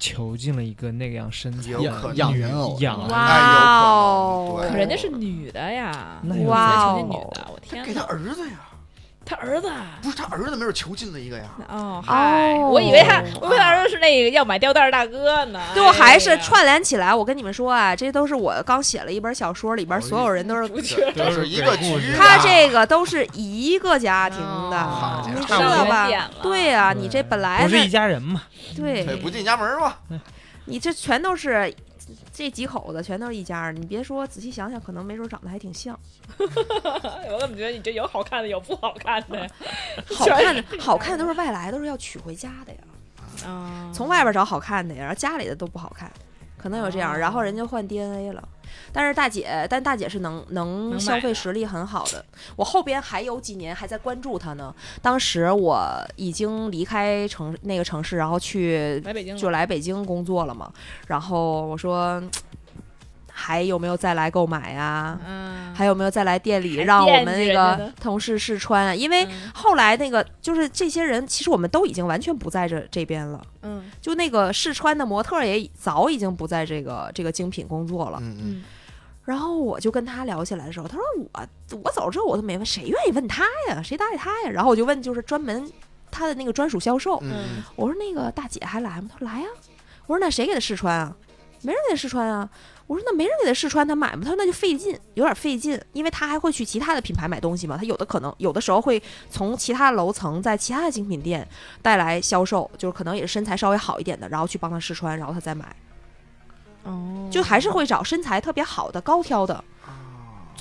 囚禁了一个那个样身材的有可能。养人偶哇可人家是女的呀，那有哇哦女的，我天给他，儿子呀，他儿子啊。不是他儿子没准囚禁了一个呀。哦，我以为他，我以为他儿子是那个要买吊带儿大哥呢。对我还是串联起来。我跟你们说啊，这都是我刚写了一本小说，里边所有人都是 主角。这是一个他这个都是一个家庭的，哦你知道吧？对呀、你这本来不是一，家人嘛？对不，进家门嘛？你这全都是这几口子，全都是一家儿。你别说，仔细想想，可能没准长得还挺像。我怎么觉得你这有好看的，有不好看的呀？好看的，好看的都是外来，都是要娶回家的呀。啊从外边找好看的呀，然后家里的都不好看，可能有这样，哦然后人家换 DNA 了。但是大姐，但大姐是能能消费实力很好的。我后边还有几年还在关注她呢。当时我已经离开城那个城市，然后去就来北京工作了嘛。然后我说，还有没有再来购买呀？嗯，还有没有再来店里让我们那个同事试穿啊？因为嗯后来那个就是这些人，其实我们都已经完全不在这这边了。嗯就那个试穿的模特也早已经不在这个这个精品工作了。嗯嗯，嗯，然后我就跟他聊起来的时候，他说我我走之后我都没问，谁愿意问他呀？谁搭理他呀？然后我就问，就是专门他的那个专属销售，嗯我说那个大姐还来吗？他说来呀。我说那谁给他试穿啊？没人给他试穿啊。我说那没人给他试穿，他买吗？他说那就费劲，有点费劲，因为他还会去其他的品牌买东西嘛。他有的可能有的时候会从其他楼层，在其他的精品店带来销售，就是可能也是身材稍微好一点的，然后去帮他试穿，然后他再买，哦，就还是会找身材特别好的、高挑的。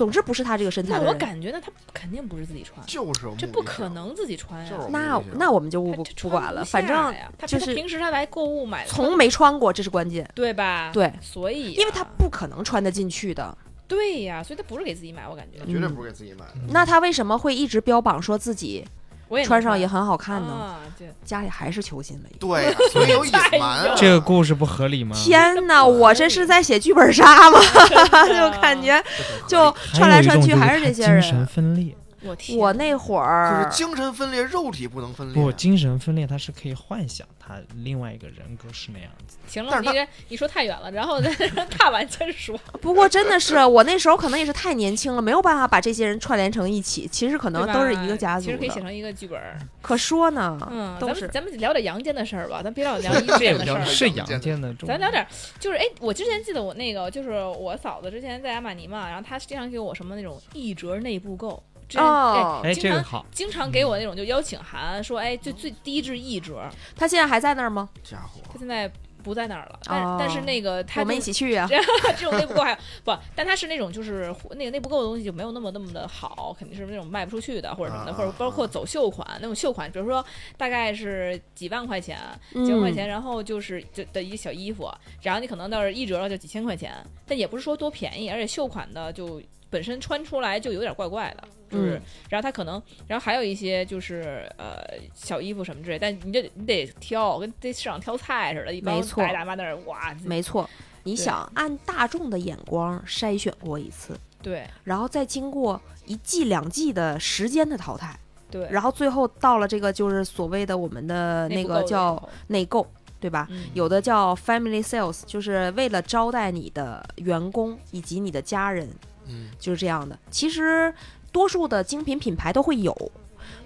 总之不是他这个身材那我。感觉那他肯定不是自己穿，就是这不可能自己穿呀。那那我们就不不管了，反正就是平时他来购物买从没穿过，这是关键。对吧？对，所以因为他不可能穿得进去的。对呀，所以他不是给自己买，我感觉绝对不是给自己买的。那他为什么会一直标榜说自己我也穿上也很好看呢？啊，家里还是囚禁了一个。对呀，所以有隐瞒啊。这个故事不合理吗？天哪，我这是在写剧本杀吗？就感觉就还穿来穿去还是这些精神人。分裂。我天，我那会儿可儿是精神分裂，肉体不能分裂。不，精神分裂他是可以幻想他另外一个人格是那样子。行了，但是你这你说太远了，然后再让 大碗先说。不过真的是我那时候可能也是太年轻了，没有办法把这些人串联成一起。其实可能都是一个家族其实可以写。成一个剧本。可说呢，嗯，都是咱们咱们聊点阳间的事儿吧，咱别老 聊阴这间的事儿。是阳间的，咱聊点儿，就是哎，我之前记得我那个，就是我嫂子之前在阿玛尼嘛，然后她经常给我什么那种一折内部购，哦。哎，这个好，经常给我那种就邀请函，说哎，最最低至一折，他现在还在那儿吗？家伙，他现在不在那儿了，但、哦。但是那个他我们就一起去呀、这种内部购还不，但他是那种就是那个内部购的东西就没有那么那么的好，肯定是那种卖不出去的或者什么的，啊或者包括走秀款那种秀款，比如说大概是几万块钱、嗯几万块钱，然后就是就的一个小衣服，然后你可能到是一折了就几千块钱，但也不是说多便宜，而且秀款的就本身穿出来就有点怪怪的，就是，嗯然后他可能，然后还有一些就是呃小衣服什么之类，但你这你得挑，跟在市场挑菜似的，一帮没错大爷大妈那儿哇，没错。你想按大众的眼光筛选过一次，对然后再经过一季两季的时间的淘汰，对，然后最后到了这个就是所谓的我们的那个叫内购，对吧？嗯有的叫 family sales，就是为了招待你的员工以及你的家人，嗯，就是这样的。其实多数的精品品牌都会有。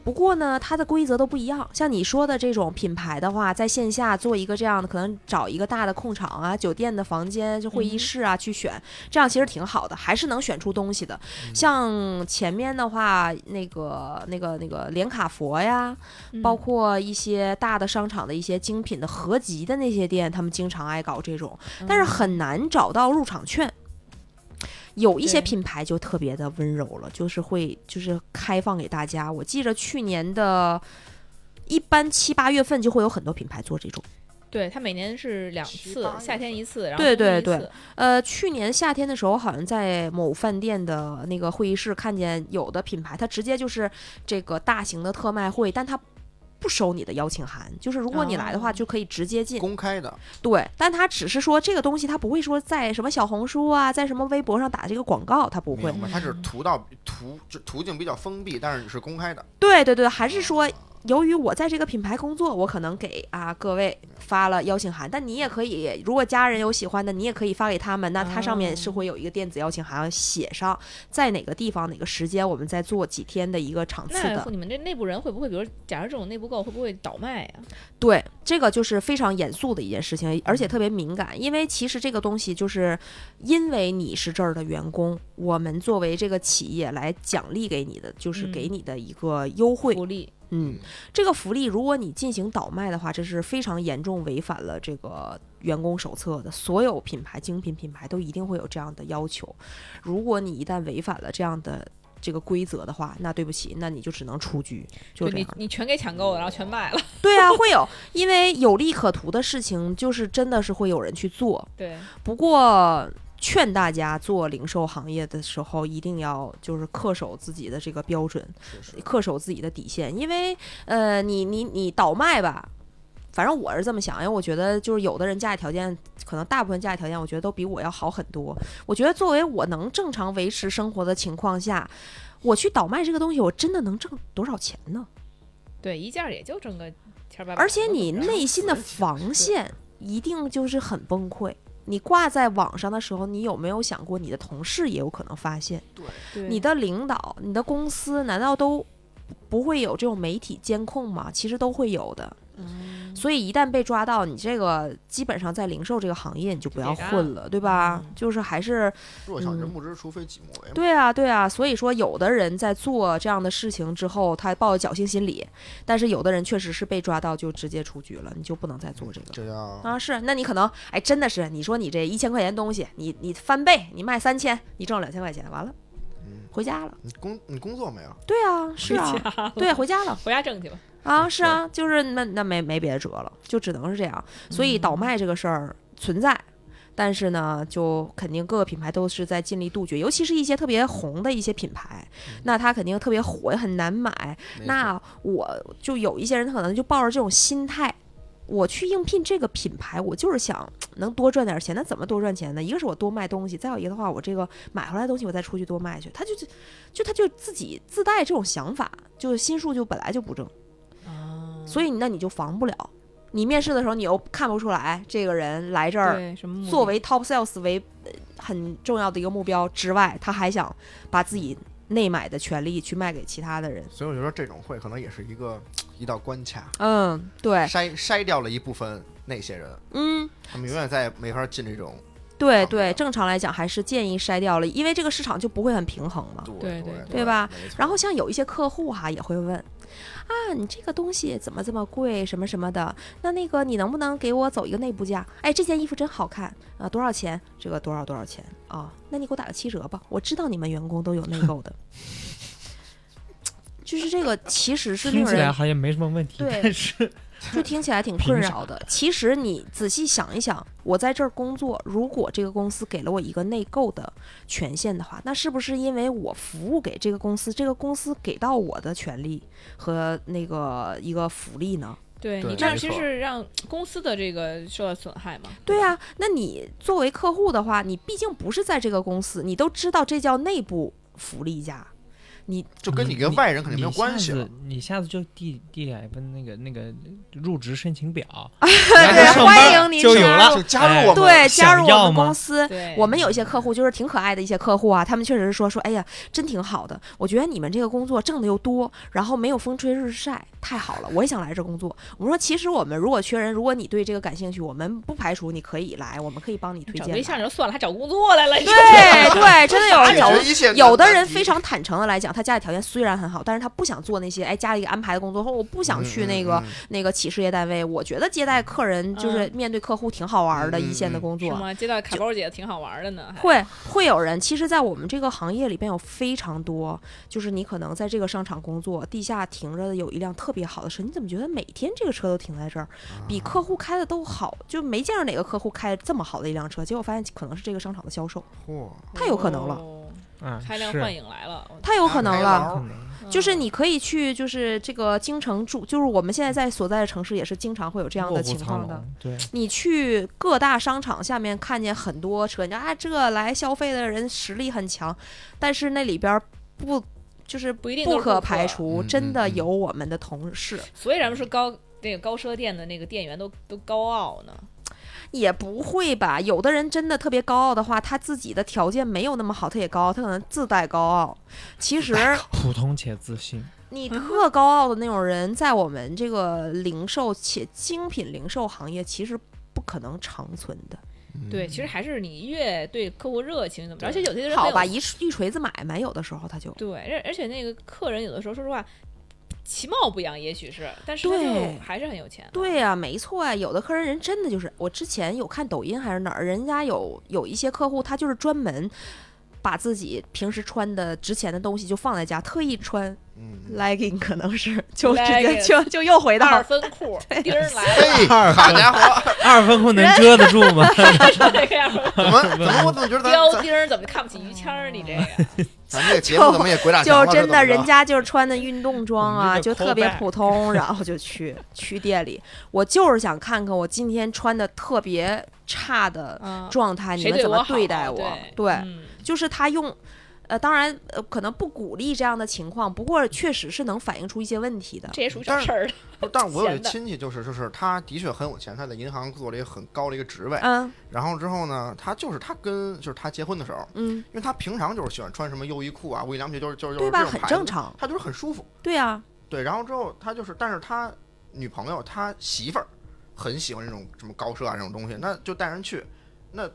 不过呢，它的规则都不一样。像你说的这种品牌的话，在线下做一个这样的，可能找一个大的控场啊、酒店的房间、就会议室啊、去选，这样其实挺好的，还是能选出东西的。像前面的话，那个、那个、那个连卡佛呀，嗯包括一些大的商场的一些精品的合集的那些店，他们经常爱搞这种，但是嗯很难找到入场券。有一些品牌就特别的温柔了，就是会就是开放给大家。我记着去年的，一般七八月份就会有很多品牌做这种。对，它每年是两次夏天一次，然后对对对呃，去年夏天的时候，好像在某饭店的那个会议室看见有的品牌，它直接就是这个大型的特卖会，但它不收你的邀请函，就是如果你来的话，哦就可以直接进。公开的，对，但他只是说这个东西，他不会说在什么小红书啊，在什么微博上打这个广告，他不会。明白？它只是途到途就途径比较封闭，但是你是公开的。对对对，还是说，由于我在这个品牌工作，我可能给啊各位发了邀请函，但你也可以，如果家人有喜欢的，你也可以发给他们。那它上面是会有一个电子邀请函，写上在哪个地方、哪个时间，我们在做几天的一个场次的。那你们这内部人会不会，比如假如这种内部购会不会倒卖呀？对，这个就是非常严肃的一件事情，而且特别敏感，因为其实这个东西就是因为你是这儿的员工，我们作为这个企业来奖励给你的，就是嗯给你的一个优惠。福利，嗯，这个福利如果你进行倒卖的话，这是非常严重违反了这个员工手册的。所有品牌、精品品牌都一定会有这样的要求。如果你一旦违反了这样的这个规则的话，那对不起，那你就只能出局，就就你。你全给抢购了，然后全卖了。对啊，会有，因为有利可图的事情，就是真的是会有人去做。对，不过。劝大家做零售行业的时候，一定要就是恪守自己的这个标准，恪守自己的底线，因为呃，你你你倒卖吧，反正我是这么想，因为我觉得就是有的人家里条件，可能大部分家里条件，我觉得都比我要好很多。我觉得作为我能正常维持生活的情况下，我去倒卖这个东西，我真的能挣多少钱呢？对，一件儿也就挣个千儿八百。而且你内心的防线一定就是很崩溃。你挂在网上的时候，你有没有想过你的同事也有可能发现？对你的领导、你的公司难道都不会有这种媒体监控吗？其实都会有的。所以一旦被抓到，你这个基本上在零售这个行业你就不要混了，对吧？嗯就是还是弱小人嗯不知，除非己莫为。对啊，对啊。所以说，有的人在做这样的事情之后，他抱有侥幸心理，但是有的人确实是被抓到就直接出局了，你就不能再做这个。啊，是，那你可能，哎，真的是，你说你这一千块钱东西，你你翻倍，你卖三千，你挣两千块钱，完了嗯，回家了。你工你工作没有？对啊，是啊，对，回家了回家挣去吧。啊，是啊，就是那那没没别的辙了，就只能是这样。所以倒卖这个事儿存在，但是呢，就肯定各个品牌都是在尽力杜绝，尤其是一些特别红的一些品牌，那它肯定特别火，也很难买。那我就有一些人，他可能就抱着这种心态，我去应聘这个品牌，我就是想能多赚点钱。那怎么多赚钱呢？一个是我多卖东西，再有一个的话，我这个买回来的东西我再出去多卖去。他就是，就他就自己自带这种想法，就心术就本来就不正，所以那你就防不了。你面试的时候，你又看不出来这个人来这儿作为 top sales 为呃很重要的一个目标之外，他还想把自己内买的权利去卖给其他的人。所以我觉得这种会可能也是一个 一道关卡，嗯，对，筛筛掉了一部分那些人，嗯，他们永远再也没法进这种好对对，正常来讲还是建议筛掉了，因为这个市场就不会很平衡嘛。对对对对对吧？然后像有一些客户哈也会问，啊，你这个东西怎么这么贵，什么什么的？那那个你能不能给我走一个内部价？哎，这件衣服真好看啊，多少钱？这个多少多少钱啊？那你给我打个七折吧，我知道你们员工都有内购的。就是这个，其实是令人听起来好像没什么问题，对但是就听起来挺困扰的。其实你仔细想一想，我在这儿工作，如果这个公司给了我一个内购的权限的话，那是不是因为我服务给这个公司，这个公司给到我的权利和那个一个福利呢？对对你这样其实是让公司的这个受到损害嘛？对啊，那你作为客户的话，你毕竟不是在这个公司，你都知道这叫内部福利价，你就跟你跟外人肯定没有关系了你下。次你下次就递递两份那个那个入职申请表，对，欢迎你就有加入了就加入我们，对，加入我们公司。我们有一些客户就是挺可爱的一些客户啊，他们确实是说说，哎呀，真挺好的。我觉得你们这个工作挣的又多，然后没有风吹日晒，太好了，我也想来这工作。我们说，其实我们如果缺人，如果你对这个感兴趣，我们不排除你可以来，我们可以帮你推荐来。找对象就算了，还找工作来了，对对，真的有 人找解决一切有的人非常坦诚的来讲，他家里条件虽然很好，但是他不想做那些哎家里安排的工作，或我不想去那个、嗯嗯嗯那个企事业单位。我觉得接待客人就是嗯面对客户挺好玩的，嗯一线的嗯工作。是吗？接待卡包姐挺好玩的呢，会会有人，其实，在我们这个行业里边有非常多，就是你可能在这个商场工作，地下停着的有一辆特别好的车，你怎么觉得每天这个车都停在这儿，比客户开的都好，就没见着哪个客户开这么好的一辆车，结果发现可能是这个商场的销售，嚯，太有可能了。开辆幻影来了，太有可能了。就是你可以去，就是这个京城住，就是我们现在在所在的城市也是经常会有这样的情况的。对，你去各大商场下面看见很多车，你说啊，这来消费的人实力很强，但是那里边不就是不一定不可排除嗯真的有我们的同事，所以咱们说高那个高奢店的那个店员都都高傲呢，也不会吧？有的人真的特别高傲的话，他自己的条件没有那么好，他也高傲，他可能自带高傲。其实普通且自信，你特高傲的那种人，在我们这个零售且精品零售行业，其实不可能长存的。对，其实还是你越对客户热情怎么着，而且有些人好吧，一一锤子买卖，有的时候他就对，而而且那个客人有的时候说实话，其貌不扬，也许是，但是他对就还是很有钱。对呀、没错呀、有的客人人真的就是，我之前有看抖音还是哪儿，人家有有一些客户，他就是专门把自己平时穿的值钱的东西就放在家，特意穿嗯，legging，可能是就直接就就又回到二分裤 钉儿来了，嘿，好家伙，二分裤能遮得住吗？这样怎么怎么我怎么觉得标钉儿怎么看不起于谦儿？你这个咱这个节目怎么也鬼打墙了？就真的人家就是穿的运动装啊，就特别普通，然后就去去店里，我就是想看看我今天穿的特别差的嗯，状态，你们怎么对待我？对就是他用，呃，当然，呃，可能不鼓励这样的情况，不过确实是能反映出一些问题的。这也属于但是找事儿的。不是但我有一闲的亲戚，就是就是他的确很有钱，他在银行做了一个很高的一个职位。嗯然后之后呢，他就是他跟就是他结婚的时候，嗯，因为他平常就是喜欢穿什么优衣库啊、无印良品，就是就是就是对吧？很正，常。他就是很舒服。对啊，对，然后之后他就是，但是他女朋友他媳妇儿很喜欢这种什么高奢啊这种东西，那就带人去，那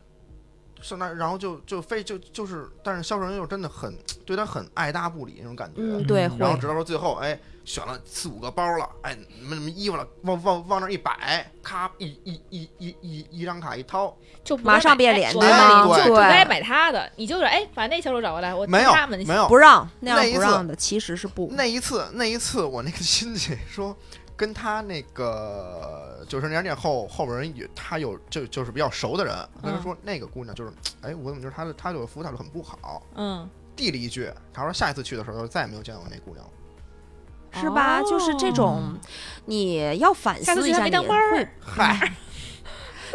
是那然后就就非就就是，但是销售人又真的很对他很爱搭不理那种感觉。嗯，对，然后直到说最后，哎，选了四五个包了，哎，什么什么衣服了，往往往那儿一摆，咔一一一一一一张卡一掏，就不该买哎上变脸主对要吗就不该对买他的，你就是哎，把那销售找过来，我没有没有不让那那一次样不让的，其实是不。那一次，那一次，我那个亲戚说，跟他那个就是那家店后后边人有他有就就是比较熟的人，跟他嗯说那个姑娘就是，哎，我怎么觉得他的他对我服务态度很不好？嗯，递了一句，他说下一次去的时候就再也没有见到过那姑娘了。是吧？就是这种，你要反思一下你会。嗨，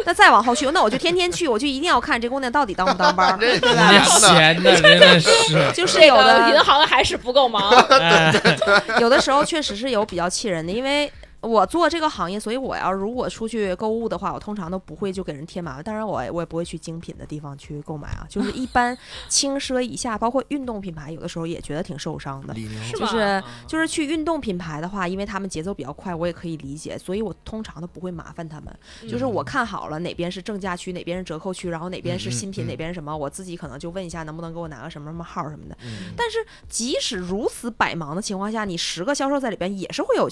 那再往后去，那我就天天去，我就一定要看这姑娘到底当不当班儿。闲的真的是，就是有的银行还是不够忙。哎 有的时候确实是有比较气人的，因为我做这个行业，所以我要如果出去购物的话，我通常都不会就给人添麻烦。当然我也，我也不会去精品的地方去购买啊，就是一般轻奢以下，包括运动品牌，有的时候也觉得挺受伤的。李宁是吗就是就是去运动品牌的话，因为他们节奏比较快，我也可以理解，所以我通常都不会麻烦他们。就是我看好了哪边是正价区，哪边是折扣区，然后哪边是新品，哪边是什么，我自己可能就问一下能不能给我拿个什么什么号什么的。嗯但是即使如此百忙的情况下，你十个销售在里边也是会有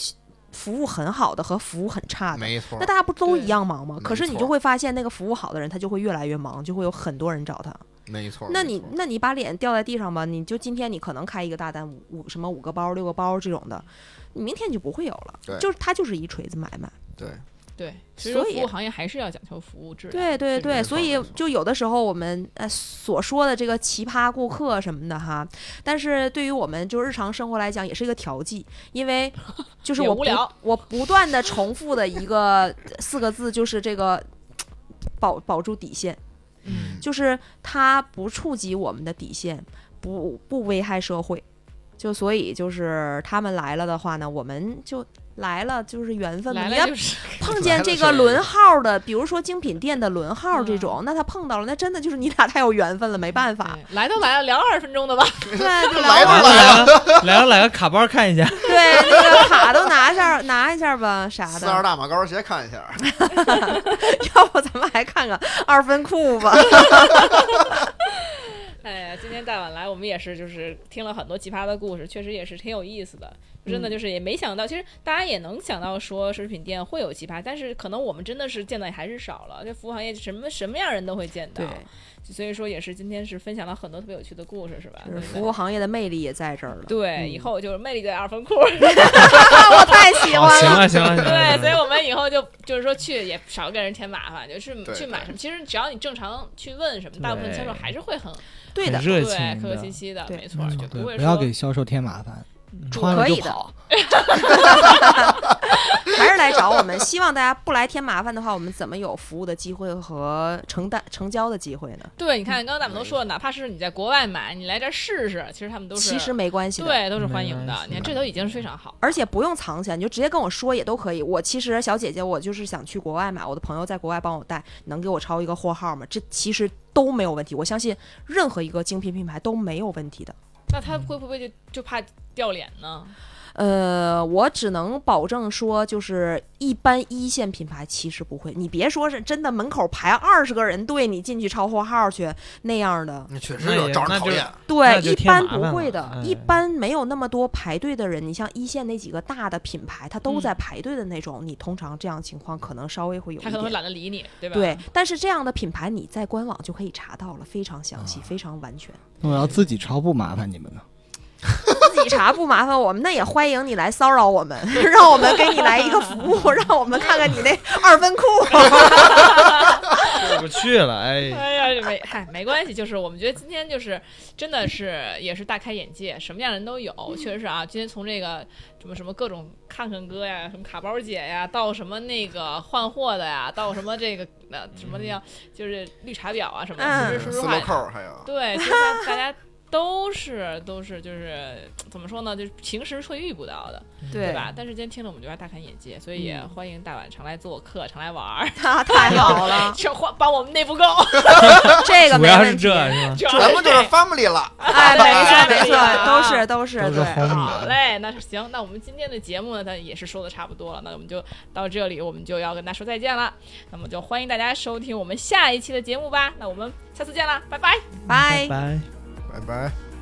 服务很好的和服务很差的。没错那，大家不都一样忙吗？可是你就会发现，那个服务好的人他就会越来越忙，就会有很多人找他。没错。那你那你把脸掉在地上吧，你就今天你可能开一个大单五五什么五个包六个包这种的，你明天就不会有了。对就是他就是一锤子买卖。对对，所以服务行业还是要讲求服务质量。对对对，所以就有的时候我们呃所说的这个奇葩顾客什么的哈，但是对于我们就日常生活来讲，也是一个调剂，因为就是我不聊我不断的重复的一个四个字，就是这个保保住底线，嗯，就是它不触及我们的底线，不不危害社会。就所以就是他们来了的话呢，我们就来了，就是缘分嘛。你要 来了碰见这个轮号的，比如说精品店的轮号这种，那他碰到了，那真的就是你俩太有缘分了，没办法。来都来了，聊二十分钟的吧。对，就来聊都来了，来了来个卡包看一下，对，那个卡都拿一下，拿一下吧，啥的四二的。大马高跟鞋看一下，要不咱们还看看二分裤吧？哎呀，今天大晚来，我们也是就是听了很多奇葩的故事，确实也是挺有意思的。真的就是也没想到，其实大家也能想到说奢侈品店会有奇葩，但是可能我们真的是见的还是少了。这服务行业什么什么样人都会见到，，所以说也是今天是分享了很多特别有趣的故事，是吧？服务行业的魅力也在这儿了。对，嗯以后就是魅力的二分裤。我太喜，欢了。行了行了，行了对，所以我们以后就就是说去也少给人添麻烦，就是去买什么，其实只要你正常去问什么，大部分销售还是会很对的，热对客客气气的，没错，嗯就，不会不要说给销售添麻烦，嗯穿了可以的就跑。还是来找我们。希望大家不来添麻烦的话，我们怎么有服务的机会和承担成交的机会呢？对，你看刚刚咱们都说了，哪怕是你在国外买，你来这儿试试，其实他们都是其实没关系的。对都是欢迎的你看这都已经是非常好。而且不用藏起来，你就直接跟我说也都可以。我其实小姐姐，我就是想去国外买，我的朋友在国外帮我带，能给我抄一个货号吗？这其实都没有问题。我相信任何一个精品品牌都没有问题的。那他会不会就就怕掉脸呢？呃，我只能保证说，就是一般一线品牌其实不会。你别说是真的门口排二十个人队，你进去抄货号去那样的，那确实有招人讨厌。对一般不会的，哎一般没有那么多排队的人。你像一线那几个大的品牌，它都嗯在排队的那种，你通常这样情况可能稍微会有一他可能。懒得理你，对吧？对，但是这样的品牌你在官网就可以查到了，非常详啊细，非常完全。那我要自己抄不麻烦你们呢？自己查不麻烦我们，那也欢迎你来骚扰我们，让我们给你来一个服务，让我们看看你那二分裤。过不去了，哎，哎呀，没嗨，没关系，就是我们觉得今天就是真的是也是大开眼界，什么样的人都有，确实是啊。今天从这个什么什么各种看看哥呀，什么卡包姐呀，到什么那个换货的呀，到什么这个呃什么那叫就是绿茶婊啊什么其实说实话还有，对，其实大大家都是都是就是怎么说呢，就是平时会遇不到的，对吧？但是今天听了我们就要大开眼界，所以也嗯欢迎大碗常来做客，常来玩儿，太太好了，这换帮我们内部够，这个主要是问题。这是吧？主要咱们就是 family 了。哎，没错没错，啊都是都是都是对。homie 好嘞，那行，那我们今天的节目呢，它也是说的差不多了，那我们就到这里，我们就要跟大家说再见了。那么就欢迎大家收听我们下一期的节目吧。那我们下次见啦，拜拜。拜。拜。拜拜。